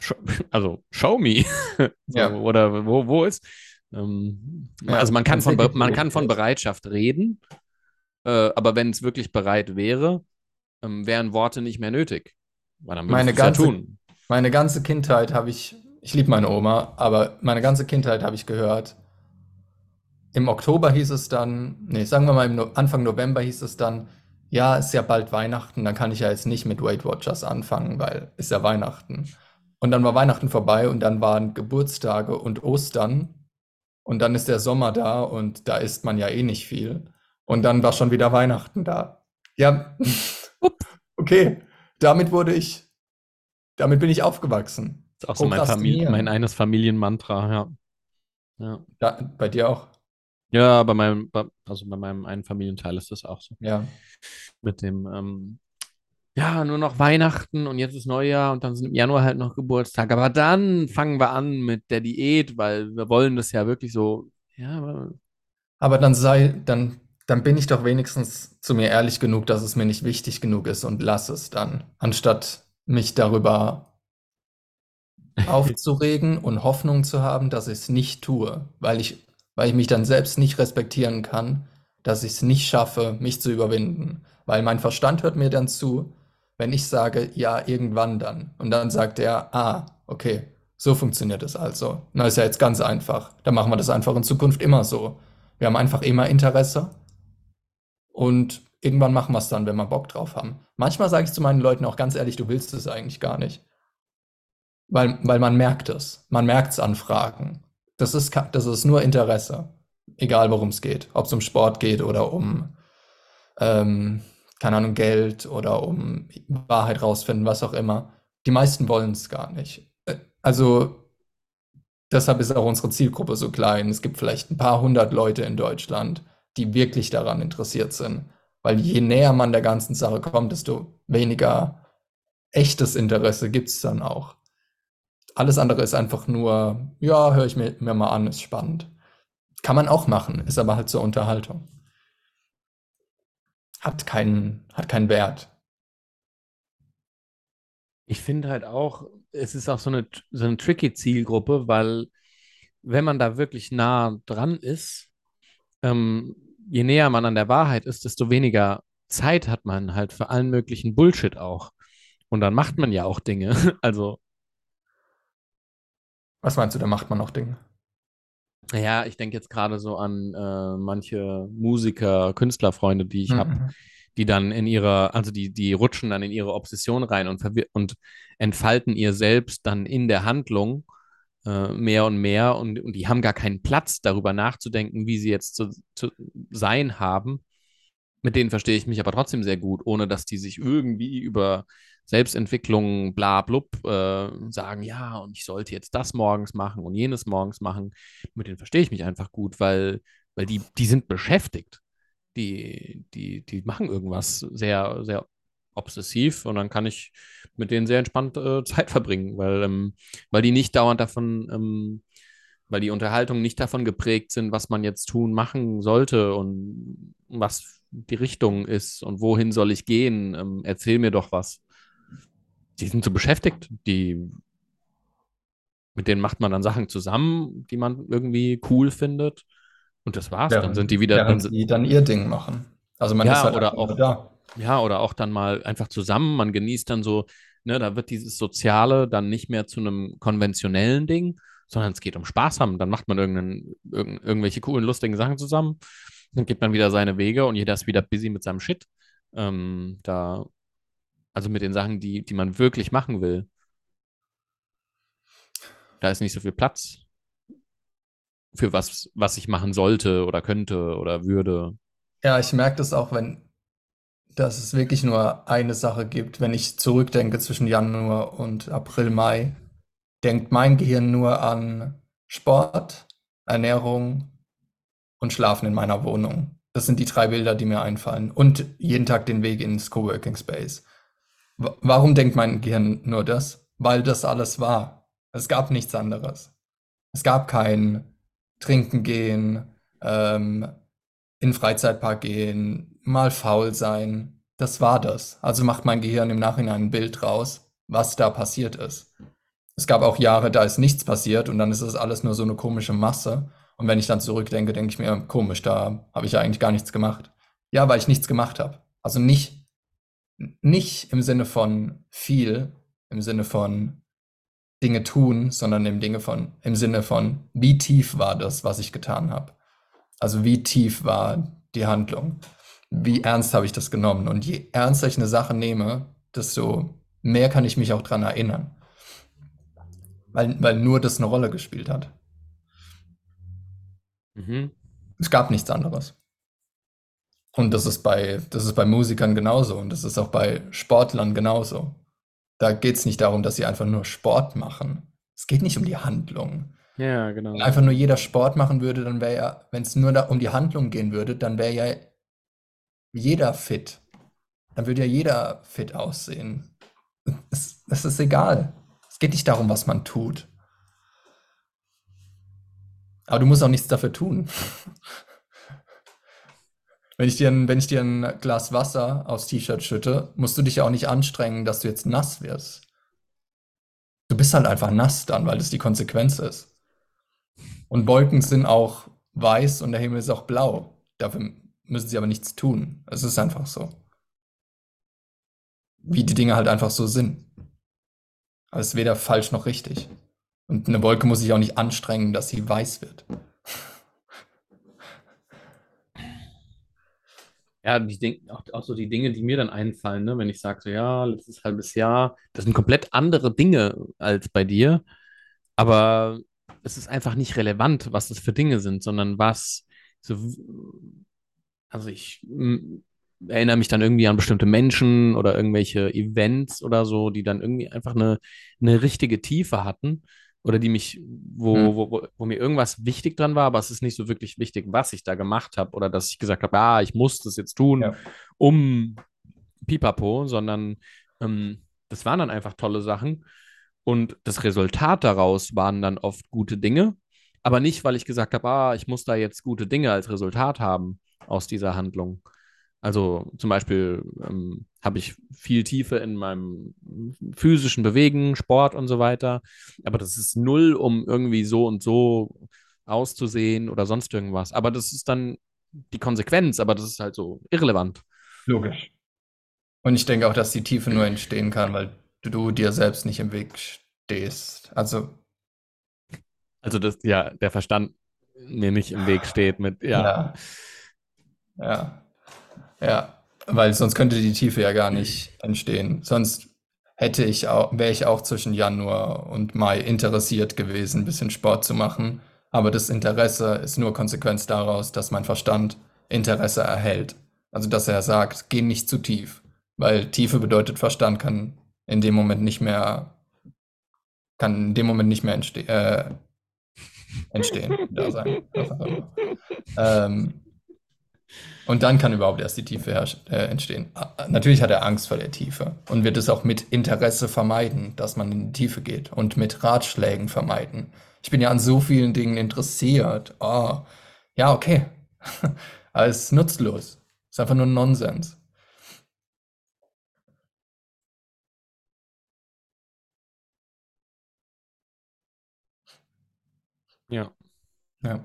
Speaker 2: Also, show me. so,
Speaker 1: ja.
Speaker 2: Oder wo, wo ist? Ähm, ja, also, man kann, von, man kann von Bereitschaft reden, äh, aber wenn es wirklich bereit wäre, ähm, wären Worte nicht mehr nötig.
Speaker 1: Weil dann meine ganze, ja tun. Meine ganze Kindheit habe ich, ich liebe meine Oma, aber meine ganze Kindheit habe ich gehört, im Oktober hieß es dann, nee, sagen wir mal Anfang November hieß es dann, ja, ist ja bald Weihnachten, dann kann ich ja jetzt nicht mit Weight Watchers anfangen, weil ist ja Weihnachten. Und dann war Weihnachten vorbei und dann waren Geburtstage und Ostern und dann ist der Sommer da und da isst man ja eh nicht viel. Und dann war schon wieder Weihnachten da. Ja, okay, damit wurde ich, damit bin ich aufgewachsen.
Speaker 2: Das ist auch so mein, Familie, mein eines Familienmantra, ja.
Speaker 1: ja. ja. Bei dir auch?
Speaker 2: Ja, bei meinem, also bei meinem einen Familienteil ist das auch so.
Speaker 1: Ja.
Speaker 2: Mit dem, ähm, ja, nur noch Weihnachten und jetzt ist Neujahr und dann sind im Januar halt noch Geburtstag. Aber dann fangen wir an mit der Diät, weil wir wollen das ja wirklich so, ja,
Speaker 1: aber. Aber dann sei, dann, dann bin ich doch wenigstens zu mir ehrlich genug, dass es mir nicht wichtig genug ist und lass es dann, anstatt mich darüber aufzuregen und Hoffnung zu haben, dass ich es nicht tue, weil ich weil ich mich dann selbst nicht respektieren kann, dass ich es nicht schaffe, mich zu überwinden. Weil mein Verstand hört mir dann zu, wenn ich sage, ja, irgendwann dann. Und dann sagt er, ah, okay, so funktioniert es also. Na, ist ja jetzt ganz einfach. Dann machen wir das einfach in Zukunft immer so. Wir haben einfach immer Interesse und irgendwann machen wir es dann, wenn wir Bock drauf haben. Manchmal sage ich zu meinen Leuten auch ganz ehrlich, du willst es eigentlich gar nicht. Weil, weil man merkt es. Man merkt es an Fragen. Das ist, das ist nur Interesse. Egal worum es geht. Ob es um Sport geht oder um, ähm, keine Ahnung, Geld oder um Wahrheit rausfinden, was auch immer. Die meisten wollen es gar nicht. Äh, also deshalb ist auch unsere Zielgruppe so klein. Es gibt vielleicht ein paar hundert Leute in Deutschland, die wirklich daran interessiert sind. Weil je näher man der ganzen Sache kommt, desto weniger echtes Interesse gibt es dann auch. Alles andere ist einfach nur, ja, höre ich mir, mir mal an, ist spannend. Kann man auch machen, ist aber halt zur Unterhaltung. Hat keinen, hat keinen Wert.
Speaker 2: Ich finde halt auch, es ist auch so eine, so eine tricky Zielgruppe, weil wenn man da wirklich nah dran ist, ähm, je näher man an der Wahrheit ist, desto weniger Zeit hat man halt für allen möglichen Bullshit auch. Und dann macht man ja auch Dinge. Also
Speaker 1: Was meinst du, da macht man noch Dinge?
Speaker 2: Ja, ich denke jetzt gerade so an äh, manche Musiker, Künstlerfreunde, die ich habe,
Speaker 1: Mhm.
Speaker 2: die dann in ihrer, also die, die rutschen dann in ihre Obsession rein und, und entfalten ihr selbst dann in der Handlung äh, mehr und mehr und, und die haben gar keinen Platz, darüber nachzudenken, wie sie jetzt zu, zu sein haben. Mit denen verstehe ich mich aber trotzdem sehr gut, ohne dass die sich irgendwie über Selbstentwicklung, bla blub, äh, sagen, ja, und ich sollte jetzt das morgens machen und jenes morgens machen. Mit denen verstehe ich mich einfach gut, weil, weil die, die sind beschäftigt. Die, die, die machen irgendwas sehr, sehr obsessiv und dann kann ich mit denen sehr entspannt äh, Zeit verbringen, weil, ähm, weil die nicht dauernd davon, ähm, weil die Unterhaltungen nicht davon geprägt sind, was man jetzt tun, machen sollte und was die Richtung ist und wohin soll ich gehen. Ähm, erzähl mir doch was. Die sind so beschäftigt, die mit denen macht man dann Sachen zusammen, die man irgendwie cool findet. Und das war's. Dann sind die wieder. Dann,
Speaker 1: Während sie dann ihr Ding machen. Also man ist
Speaker 2: ja,
Speaker 1: halt
Speaker 2: oder auch,
Speaker 1: da.
Speaker 2: ja, oder auch dann mal einfach zusammen. Man genießt dann so, ne, da wird dieses Soziale dann nicht mehr zu einem konventionellen Ding, sondern es geht um Spaß haben. Dann macht man irgendeinen, irgend, irgendwelche coolen, lustigen Sachen zusammen. Dann geht man wieder seine Wege und jeder ist wieder busy mit seinem Shit. Ähm, da, also mit den Sachen, die, die man wirklich machen will. Da ist nicht so viel Platz für was, was ich machen sollte oder könnte oder würde.
Speaker 1: Ja, ich merke das auch, wenn dass es wirklich nur eine Sache gibt. Wenn ich zurückdenke zwischen Januar und April, Mai, denkt mein Gehirn nur an Sport, Ernährung und Schlafen in meiner Wohnung. Das sind die drei Bilder, die mir einfallen. Und jeden Tag den Weg ins Coworking Space. Wa- Warum denkt mein Gehirn nur das? Weil das alles war. Es gab nichts anderes. Es gab kein Trinken gehen, ähm, in Freizeitpark gehen, mal faul sein. Das war das. Also macht mein Gehirn im Nachhinein ein Bild raus, was da passiert ist. Es gab auch Jahre, da ist nichts passiert und dann ist es alles nur so eine komische Masse. Und wenn ich dann zurückdenke, denke ich mir, komisch, da habe ich ja eigentlich gar nichts gemacht. Ja, weil ich nichts gemacht habe. Also nicht, nicht im Sinne von viel, im Sinne von Dinge tun, sondern im Dinge von, im Sinne von, wie tief war das, was ich getan habe. Also wie tief war die Handlung? Wie ernst habe ich das genommen? Und je ernster ich eine Sache nehme, desto mehr kann ich mich auch dran erinnern. Weil, weil nur das eine Rolle gespielt hat.
Speaker 2: Mhm.
Speaker 1: Es gab nichts anderes. Und das ist bei, das ist bei Musikern genauso und das ist auch bei Sportlern genauso. Da geht es nicht darum, dass sie einfach nur Sport machen. Es geht nicht um die Handlung.
Speaker 2: Ja, genau.
Speaker 1: Wenn einfach nur jeder Sport machen würde, dann wäre ja, wenn es nur da um die Handlung gehen würde, dann wäre ja jeder fit. Dann würde ja jeder fit aussehen. Es, es ist egal. Geht nicht darum, was man tut. Aber du musst auch nichts dafür tun. Wenn ich dir ein, wenn ich dir ein Glas Wasser aufs T-Shirt schütte, musst du dich ja auch nicht anstrengen, dass du jetzt nass wirst. Du bist halt einfach nass dann, weil das die Konsequenz ist. Und Wolken sind auch weiß und der Himmel ist auch blau. Dafür müssen sie aber nichts tun. Es ist einfach so. Wie die Dinge halt einfach so sind. Aber es ist weder falsch noch richtig. Und eine Wolke muss sich auch nicht anstrengen, dass sie weiß wird.
Speaker 2: Ja, die Ding, auch, auch so die Dinge, die mir dann einfallen, ne? wenn ich sage, so, ja, letztes halbes Jahr, das sind komplett andere Dinge als bei dir, aber es ist einfach nicht relevant, was das für Dinge sind, sondern was so, also ich erinnere mich dann irgendwie an bestimmte Menschen oder irgendwelche Events oder so, die dann irgendwie einfach eine, eine richtige Tiefe hatten oder die mich, wo,
Speaker 1: Hm.
Speaker 2: wo, wo, wo mir irgendwas wichtig dran war, aber es ist nicht so wirklich wichtig, was ich da gemacht habe oder dass ich gesagt habe, ah, ich muss das jetzt tun,
Speaker 1: Ja.
Speaker 2: um Pipapo, sondern ähm, das waren dann einfach tolle Sachen und das Resultat daraus waren dann oft gute Dinge, aber nicht, weil ich gesagt habe, ah, ich muss da jetzt gute Dinge als Resultat haben aus dieser Handlung. Also zum Beispiel ähm, habe ich viel Tiefe in meinem physischen Bewegen, Sport und so weiter. Aber das ist null, um irgendwie so und so auszusehen oder sonst irgendwas. Aber das ist dann die Konsequenz, aber das ist halt so irrelevant.
Speaker 1: Logisch. Und ich denke auch, dass die Tiefe nur entstehen kann, weil du dir selbst nicht im Weg stehst. Also
Speaker 2: Also, dass ja, der Verstand mir nicht im Weg steht mit, ja.
Speaker 1: Ja, ja, ja. Weil sonst könnte die Tiefe ja gar nicht entstehen. Sonst hätte ich auch, wäre ich auch zwischen Januar und Mai interessiert gewesen, ein bisschen Sport zu machen. Aber das Interesse ist nur Konsequenz daraus, dass mein Verstand Interesse erhält. Also, dass er sagt, geh nicht zu tief. Weil Tiefe bedeutet, Verstand kann in dem Moment nicht mehr, kann in dem Moment nicht mehr entste äh, entstehen, da sein. Ähm, und dann kann überhaupt erst die Tiefe äh, entstehen. Natürlich hat er Angst vor der Tiefe und wird es auch mit Interesse vermeiden, dass man in die Tiefe geht und mit Ratschlägen vermeiden. Ich bin ja an so vielen Dingen interessiert. Oh, ja, okay. Alles nutzlos. Ist einfach nur Nonsens.
Speaker 2: Ja.
Speaker 1: Ja.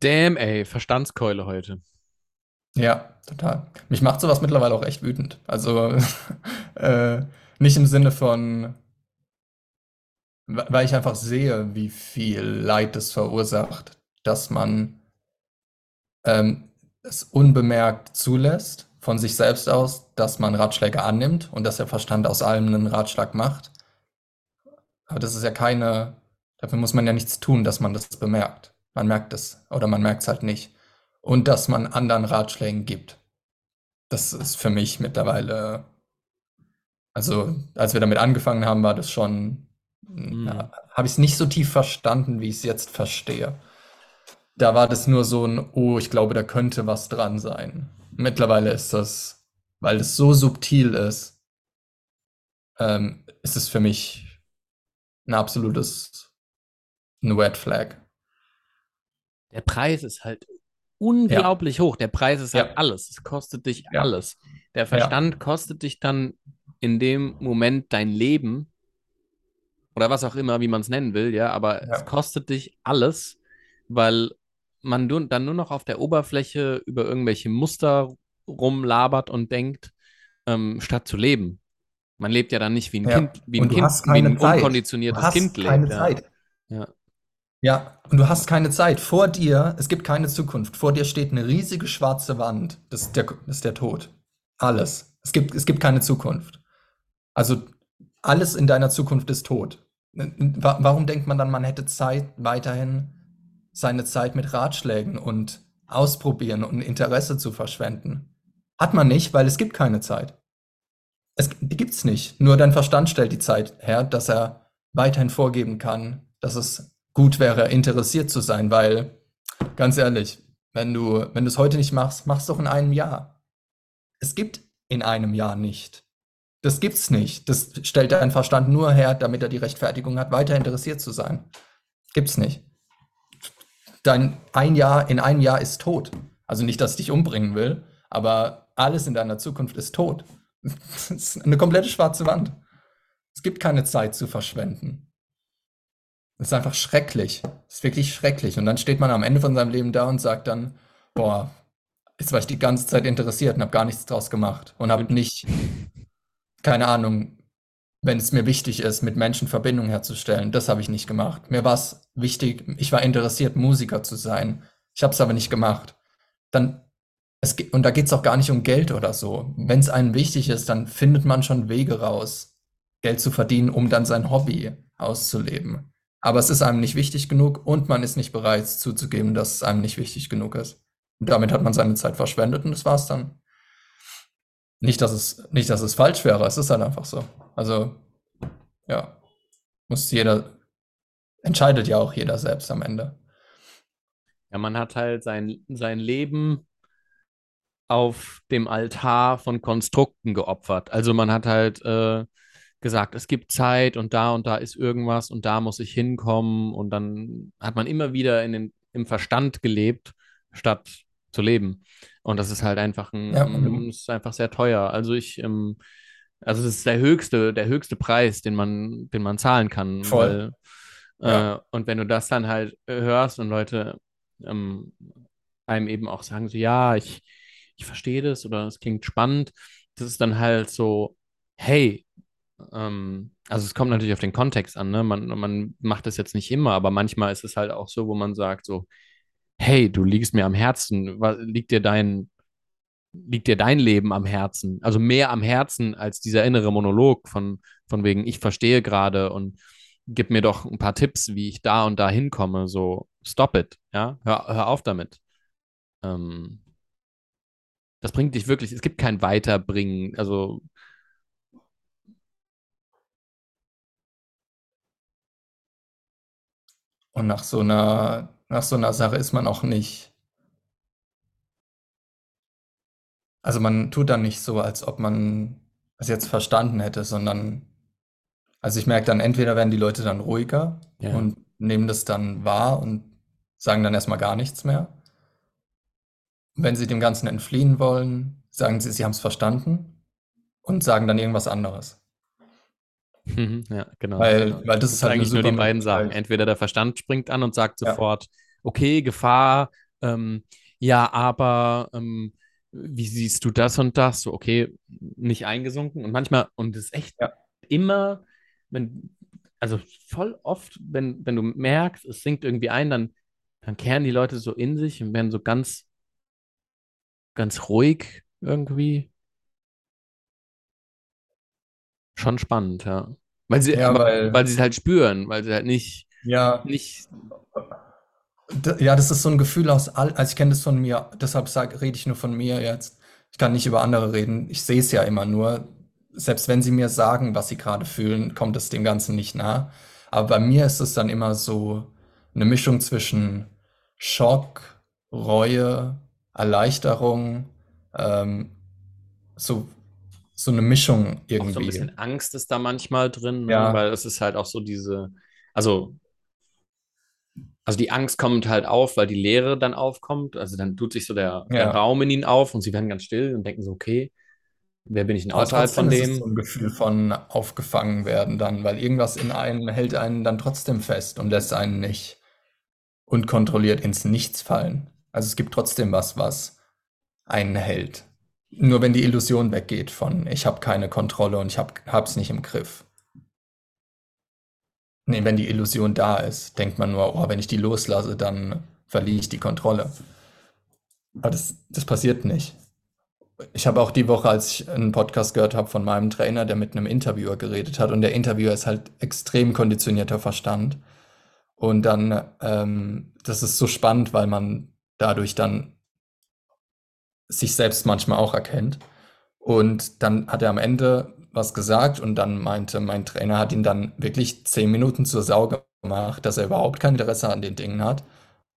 Speaker 2: Damn, ey, Verstandskeule heute.
Speaker 1: Ja, total. Mich macht sowas mittlerweile auch echt wütend. Also äh, nicht im Sinne von, weil ich einfach sehe, wie viel Leid es verursacht, dass man ähm, es unbemerkt zulässt von sich selbst aus, dass man Ratschläge annimmt und dass der Verstand aus allem einen Ratschlag macht. Aber das ist ja keine, dafür muss man ja nichts tun, dass man das bemerkt. Man merkt es oder man merkt es halt nicht. Und dass man anderen Ratschlägen gibt. Das ist für mich mittlerweile, also als wir damit angefangen haben, war das schon, mhm. habe ich es nicht so tief verstanden, wie ich es jetzt verstehe. Da war das nur so ein, oh, ich glaube, da könnte was dran sein. Mittlerweile ist das, weil es so subtil ist, ähm, ist es für mich ein absolutes ein Red Flag.
Speaker 2: Der Preis ist halt unglaublich ja. hoch. Der Preis ist halt alles. Es kostet dich ja. alles. Der Verstand kostet dich dann in dem Moment dein Leben oder was auch immer, wie man es nennen will, ja, aber es kostet dich alles, weil man dann nur noch auf der Oberfläche über irgendwelche Muster rumlabert und denkt, ähm, statt zu leben. Man lebt ja dann nicht wie ein ja. Kind, wie ein, kind, wie ein unkonditioniertes Kind lebt.
Speaker 1: Keine ja. Zeit. Ja. Ja, und du hast keine Zeit. Vor dir, es gibt keine Zukunft. Vor dir steht eine riesige schwarze Wand. Das ist der, das ist der Tod. Alles. Es gibt, es gibt keine Zukunft. Also alles in deiner Zukunft ist tot. Warum denkt man dann, man hätte Zeit, weiterhin seine Zeit mit Ratschlägen und Ausprobieren und Interesse zu verschwenden? Hat man nicht, weil es gibt keine Zeit. Es, gibt's nicht. Nur dein Verstand stellt die Zeit her, dass er weiterhin vorgeben kann, dass es gut wäre, interessiert zu sein, weil, ganz ehrlich, wenn du, wenn du es heute nicht machst, machst doch in einem Jahr. Es gibt in einem Jahr nicht. Das gibt's nicht. Das stellt dein Verstand nur her, damit er die Rechtfertigung hat, weiter interessiert zu sein. Gibt's nicht. Dein ein Jahr in einem Jahr ist tot. Also nicht, dass ich dich umbringen will, aber alles in deiner Zukunft ist tot. Das ist eine komplette schwarze Wand. Es gibt keine Zeit zu verschwenden. Das ist einfach schrecklich. Das ist wirklich schrecklich. Und dann steht man am Ende von seinem Leben da und sagt dann, boah, jetzt war ich die ganze Zeit interessiert und habe gar nichts draus gemacht und habe nicht, keine Ahnung, wenn es mir wichtig ist, mit Menschen Verbindung herzustellen, das habe ich nicht gemacht. Mir war es wichtig, ich war interessiert, Musiker zu sein. Ich habe es aber nicht gemacht. Dann es, und da geht es auch gar nicht um Geld oder so. Wenn es einem wichtig ist, dann findet man schon Wege raus, Geld zu verdienen, um dann sein Hobby auszuleben. Aber es ist einem nicht wichtig genug und man ist nicht bereit zuzugeben, dass es einem nicht wichtig genug ist. Und damit hat man seine Zeit verschwendet und das war's dann. Nicht, dass es, nicht, dass es falsch wäre, es ist halt einfach so. Also, ja, muss jeder, entscheidet ja auch jeder selbst am Ende.
Speaker 2: Ja, man hat halt sein, sein Leben auf dem Altar von Konstrukten geopfert. Also man hat halt äh, gesagt, es gibt Zeit und da und da ist irgendwas und da muss ich hinkommen und dann hat man immer wieder in den, im Verstand gelebt, statt zu leben. Und das ist halt einfach ein, ja, um, ist einfach sehr teuer. Also ich, ähm, also es ist der höchste, der höchste Preis, den man, den man zahlen kann.
Speaker 1: Voll.
Speaker 2: Weil, ja. äh, und wenn du das dann halt hörst und Leute ähm, einem eben auch sagen, so ja, ich ich verstehe das oder es klingt spannend. Das ist dann halt so, hey, ähm, Also es kommt natürlich auf den Kontext an, ne? Man, man macht das jetzt nicht immer, aber manchmal ist es halt auch so, wo man sagt so, hey, du liegst mir am Herzen, was, liegt dir dein, liegt dir dein Leben am Herzen? Also mehr am Herzen als dieser innere Monolog von, von wegen, ich verstehe gerade und gib mir doch ein paar Tipps, wie ich da und da hinkomme. So, stop it, ja, hör, hör auf damit. Ähm, das bringt dich wirklich, es gibt kein Weiterbringen. Also
Speaker 1: Und nach so einer, nach so einer Sache ist man auch nicht. Also man tut dann nicht so, als ob man es jetzt verstanden hätte, sondern also ich merke dann, entweder werden die Leute dann ruhiger
Speaker 2: ja.
Speaker 1: und nehmen das dann wahr und sagen dann erstmal gar nichts mehr. Wenn sie dem Ganzen entfliehen wollen, sagen sie, sie haben es verstanden und sagen dann irgendwas anderes.
Speaker 2: Mhm, ja, genau.
Speaker 1: Weil, weil das, das ist halt
Speaker 2: eigentlich nur die beiden Sachen. Entweder der Verstand springt an und sagt sofort, ja. okay, Gefahr, ähm, ja, aber ähm, wie siehst du das und das? So, okay, nicht eingesunken. Und manchmal, und das ist echt ja. immer, wenn, also voll oft, wenn, wenn du merkst, es sinkt irgendwie ein, dann, dann kehren die Leute so in sich und werden so ganz, ganz ruhig irgendwie. Schon spannend, ja. Weil sie,
Speaker 1: ja,
Speaker 2: weil, weil sie es halt spüren, weil sie halt nicht,
Speaker 1: ja,
Speaker 2: nicht.
Speaker 1: Ja, das ist so ein Gefühl aus all, also ich kenne das von mir, deshalb sag, rede ich nur von mir jetzt. Ich kann nicht über andere reden. Ich sehe es ja immer nur. Selbst wenn sie mir sagen, was sie gerade fühlen, kommt es dem Ganzen nicht nah. Aber bei mir ist es dann immer so eine Mischung zwischen Schock, Reue, Erleichterung, ähm, so so eine Mischung irgendwie. Auch so
Speaker 2: ein bisschen Angst ist da manchmal drin, ne? ja. weil es ist halt auch so diese, also, also die Angst kommt halt auf, weil die Leere dann aufkommt. Also dann tut sich so der, ja. der Raum in ihnen auf und sie werden ganz still und denken so, okay, wer bin ich denn außerhalb von dem? Ist
Speaker 1: so ein Gefühl von aufgefangen werden dann, weil irgendwas in einem hält einen dann trotzdem fest und lässt einen nicht unkontrolliert ins Nichts fallen. Also es gibt trotzdem was, was einen hält. Nur wenn die Illusion weggeht von ich habe keine Kontrolle und ich habe es nicht im Griff. Nee, wenn die Illusion da ist, denkt man nur, oh, wenn ich die loslasse, dann verliere ich die Kontrolle. Aber das, das passiert nicht. Ich habe auch die Woche, als ich einen Podcast gehört habe von meinem Trainer, der mit einem Interviewer geredet hat, und der Interviewer ist halt extrem konditionierter Verstand. Und dann, ähm, das ist so spannend, weil man dadurch dann sich selbst manchmal auch erkennt. Und dann hat er am Ende was gesagt und dann meinte, mein Trainer hat ihn dann wirklich zehn Minuten zur Sau gemacht, dass er überhaupt kein Interesse an den Dingen hat.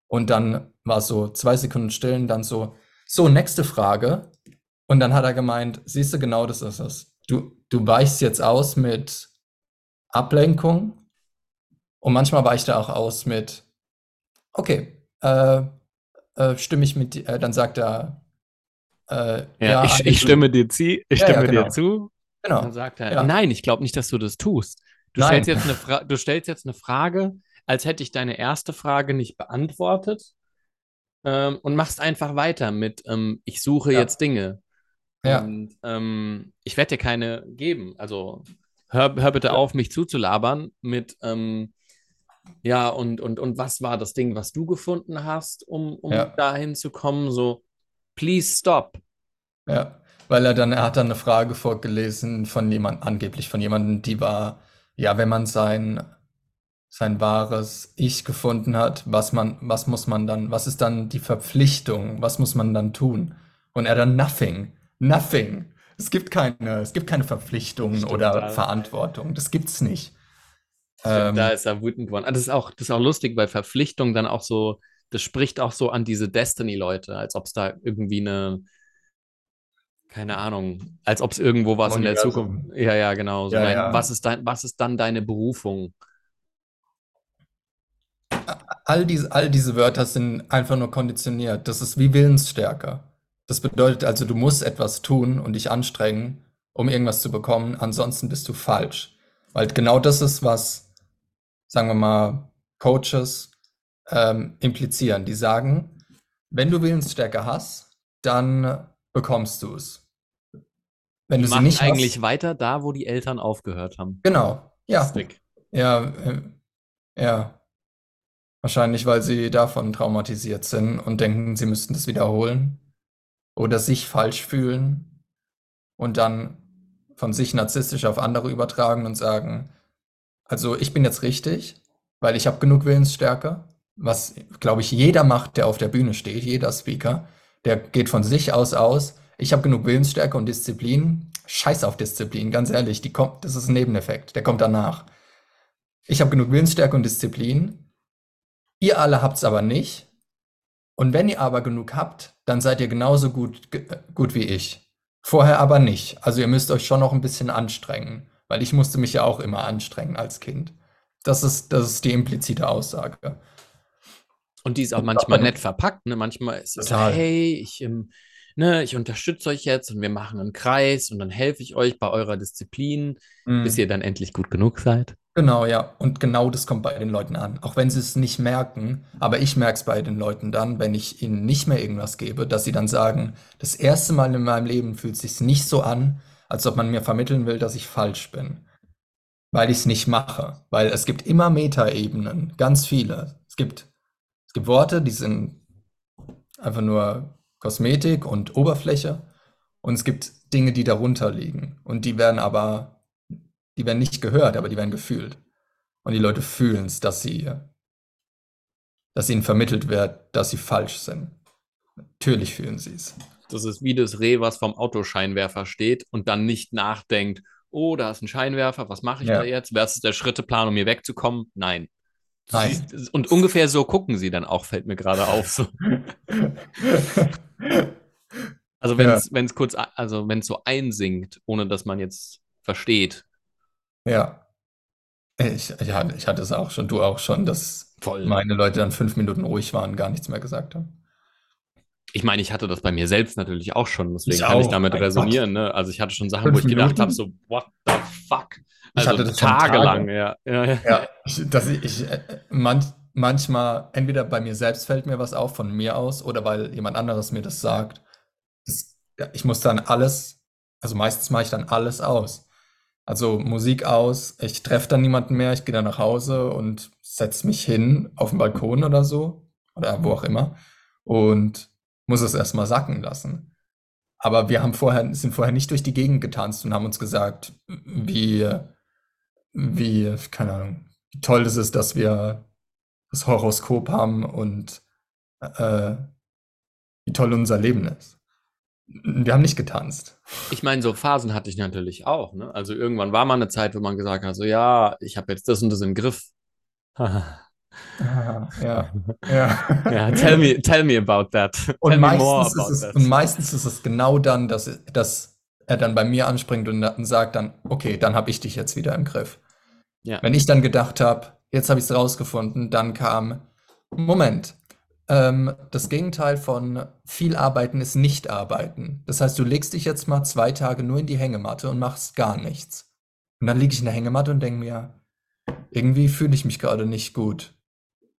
Speaker 1: Und dann war so zwei Sekunden still und dann so, so, nächste Frage. Und dann hat er gemeint, siehst du, genau das ist es. Du, du weichst jetzt aus mit Ablenkung und manchmal weicht er auch aus mit, okay, äh, äh, stimme ich mit, äh, dann sagt er,
Speaker 2: äh, ja, ja, ich, ich stimme dir, zie, ich stimme ja, genau. dir zu.
Speaker 1: Genau.
Speaker 2: Dann sagt er, nein, ich glaube nicht, dass du das tust. Du stellst, jetzt eine du stellst jetzt eine Frage, als hätte ich deine erste Frage nicht beantwortet ähm, und machst einfach weiter mit, ähm, ich suche jetzt Dinge.
Speaker 1: Ja.
Speaker 2: Und ähm, ich werde dir keine geben. Also hör, hör bitte auf, mich zuzulabern mit, ähm, ja, und, und, und was war das Ding, was du gefunden hast, um, um dahin zu kommen? So, please stop.
Speaker 1: Ja, weil er dann, er hat dann eine Frage vorgelesen von jemand, angeblich von jemandem, die war, ja, wenn man sein, sein wahres Ich gefunden hat, was man, was muss man dann, was ist dann die Verpflichtung, was muss man dann tun? Und er dann nothing, nothing. Es gibt keine, es gibt keine Verpflichtungen Stimmt, oder da. Verantwortung. Das gibt's nicht.
Speaker 2: Stimmt, ähm, da ist er wütend geworden. Ah, das ist auch, das ist auch lustig, weil Verpflichtung dann auch so das spricht auch so an diese Destiny-Leute, als ob es da irgendwie eine, keine Ahnung, als ob es irgendwo was in der Zukunft. Ja, ja, genau. So
Speaker 1: ja,
Speaker 2: mein,
Speaker 1: ja.
Speaker 2: Was, ist dein, was ist dann deine Berufung?
Speaker 1: All diese, all diese Wörter sind einfach nur konditioniert. Das ist wie Willensstärke. Das bedeutet also, du musst etwas tun und dich anstrengen, um irgendwas zu bekommen. Ansonsten bist du falsch. Weil genau das ist, was, sagen wir mal, Coaches, ähm, implizieren. Die sagen, wenn du Willensstärke hast, dann bekommst du es.
Speaker 2: Wenn du sie nicht eigentlich hast, weiter da, wo die Eltern aufgehört haben.
Speaker 1: Genau. Ja,
Speaker 2: Stick.
Speaker 1: ja, äh, ja. Wahrscheinlich, weil sie davon traumatisiert sind und denken, sie müssten das wiederholen oder sich falsch fühlen und dann von sich narzisstisch auf andere übertragen und sagen, also ich bin jetzt richtig, weil ich habe genug Willensstärke, was, glaube ich, jeder macht, der auf der Bühne steht, jeder Speaker, der geht von sich aus aus, ich habe genug Willensstärke und Disziplin, scheiß auf Disziplin, ganz ehrlich, die kommt, das ist ein Nebeneffekt, der kommt danach. Ich habe genug Willensstärke und Disziplin, ihr alle habt's aber nicht, und wenn ihr aber genug habt, dann seid ihr genauso gut, gut wie ich. Vorher aber nicht. Also ihr müsst euch schon noch ein bisschen anstrengen, weil ich musste mich ja auch immer anstrengen als Kind. Das ist, das ist die implizite Aussage.
Speaker 2: Und die ist auch manchmal nett verpackt. Ne? Manchmal ist es hey, ich, ähm, ne, ich unterstütze euch jetzt und wir machen einen Kreis und dann helfe ich euch bei eurer Disziplin, bis
Speaker 1: Mhm.
Speaker 2: ihr dann endlich gut genug seid.
Speaker 1: Genau, ja. Und genau das kommt bei den Leuten an. Auch wenn sie es nicht merken, aber ich merke es bei den Leuten dann, wenn ich ihnen nicht mehr irgendwas gebe, dass sie dann sagen, das erste Mal in meinem Leben fühlt es sich nicht so an, als ob man mir vermitteln will, dass ich falsch bin. Weil ich es nicht mache. Weil es gibt immer Metaebenen, ganz viele. Es gibt, es gibt Worte, die sind einfach nur Kosmetik und Oberfläche. Und es gibt Dinge, die darunter liegen. Und die werden aber die werden nicht gehört, aber die werden gefühlt. Und die Leute fühlen es, dass sie, dass ihnen vermittelt wird, dass sie falsch sind. Natürlich fühlen sie es.
Speaker 2: Das ist wie das Reh, was vom Autoscheinwerfer steht und dann nicht nachdenkt, oh, da ist ein Scheinwerfer, was mache ich
Speaker 1: Ja.
Speaker 2: da jetzt? Was ist der Schritteplan, um hier wegzukommen? Nein. Siehst- Und ungefähr so gucken sie dann auch, fällt mir gerade auf. So. Also wenn es es kurz, also wenn es so einsinkt, ohne dass man jetzt versteht.
Speaker 1: Ja. Ich, ja, ich hatte es auch schon, du auch schon, dass
Speaker 2: Voll.
Speaker 1: meine Leute dann fünf Minuten ruhig waren, gar nichts mehr gesagt haben.
Speaker 2: Ich meine, ich hatte das bei mir selbst natürlich auch schon, deswegen
Speaker 1: Ich
Speaker 2: kann ich damit
Speaker 1: mein
Speaker 2: resonieren. Ne? Also ich hatte schon Sachen, wo
Speaker 1: Fünf
Speaker 2: ich gedacht
Speaker 1: Minuten?
Speaker 2: habe, so, what the fuck?
Speaker 1: Ich
Speaker 2: Also
Speaker 1: hatte das
Speaker 2: tagelang,
Speaker 1: Tage.
Speaker 2: ja. ja, ja.
Speaker 1: Ja, ich, dass ich, ich äh, manch, manchmal, entweder bei mir selbst fällt mir was auf von mir aus oder weil jemand anderes mir das sagt. Das, ja, ich muss dann alles, also meistens mache ich dann alles aus. Also Musik aus, ich treffe dann niemanden mehr, ich gehe dann nach Hause und setze mich hin auf den Balkon oder so oder wo auch immer und muss es erstmal sacken lassen. Aber wir haben vorher, sind vorher nicht durch die Gegend getanzt und haben uns gesagt, wie, wie, keine Ahnung, wie toll es ist, dass wir das Horoskop haben und äh, wie toll unser Leben ist. Wir haben nicht getanzt.
Speaker 2: Ich meine, so Phasen hatte ich natürlich auch. Ne? Also irgendwann war mal eine Zeit, wo man gesagt hat, so ja, ich habe jetzt das und das im Griff. ja,
Speaker 1: Ah, ja, ja.
Speaker 2: tell me, tell me about that.
Speaker 1: Und
Speaker 2: tell
Speaker 1: meistens,
Speaker 2: about
Speaker 1: ist es,
Speaker 2: that.
Speaker 1: und meistens ist es genau dann, dass, dass er dann bei mir anspringt und dann sagt dann, okay, dann habe ich dich jetzt wieder im Griff.
Speaker 2: Ja.
Speaker 1: Wenn ich dann gedacht habe, jetzt habe ich es rausgefunden, dann kam, Moment, ähm, das Gegenteil von viel arbeiten ist nicht arbeiten. Das heißt, du legst dich jetzt mal zwei Tage nur in die Hängematte und machst gar nichts. Und dann liege ich in der Hängematte und denke mir, irgendwie fühle ich mich gerade nicht gut.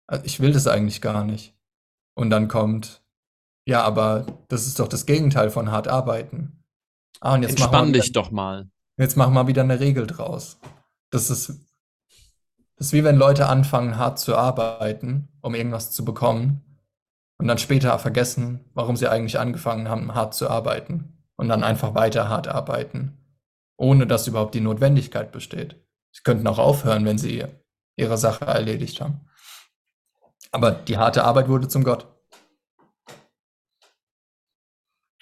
Speaker 1: Also Ich will das eigentlich gar nicht. Und dann kommt, ja, aber das ist doch das Gegenteil von hart arbeiten. Ah, und jetzt
Speaker 2: Entspann
Speaker 1: wieder-
Speaker 2: dich doch mal.
Speaker 1: Jetzt machen wir wieder eine Regel draus. Das ist, das ist wie wenn Leute anfangen, hart zu arbeiten, um irgendwas zu bekommen, und dann später vergessen, warum sie eigentlich angefangen haben, hart zu arbeiten. Und dann einfach weiter hart arbeiten, ohne dass überhaupt die Notwendigkeit besteht. Sie könnten auch aufhören, wenn sie ihre Sache erledigt haben. Aber die harte Arbeit wurde zum Gott.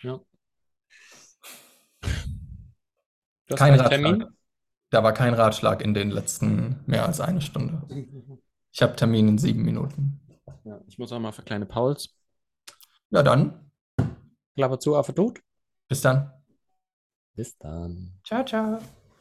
Speaker 2: Ja. Du hast
Speaker 1: Kein Ratschlag.
Speaker 2: Termin?
Speaker 1: Da war kein Ratschlag in den letzten mehr als eine Stunde. Ich habe Termin in sieben Minuten.
Speaker 2: Ja, ich muss auch mal für kleine Pauls.
Speaker 1: Ja, dann.
Speaker 2: Klapper zu, Affe tot.
Speaker 1: Bis dann.
Speaker 2: Bis dann.
Speaker 1: Ciao, ciao.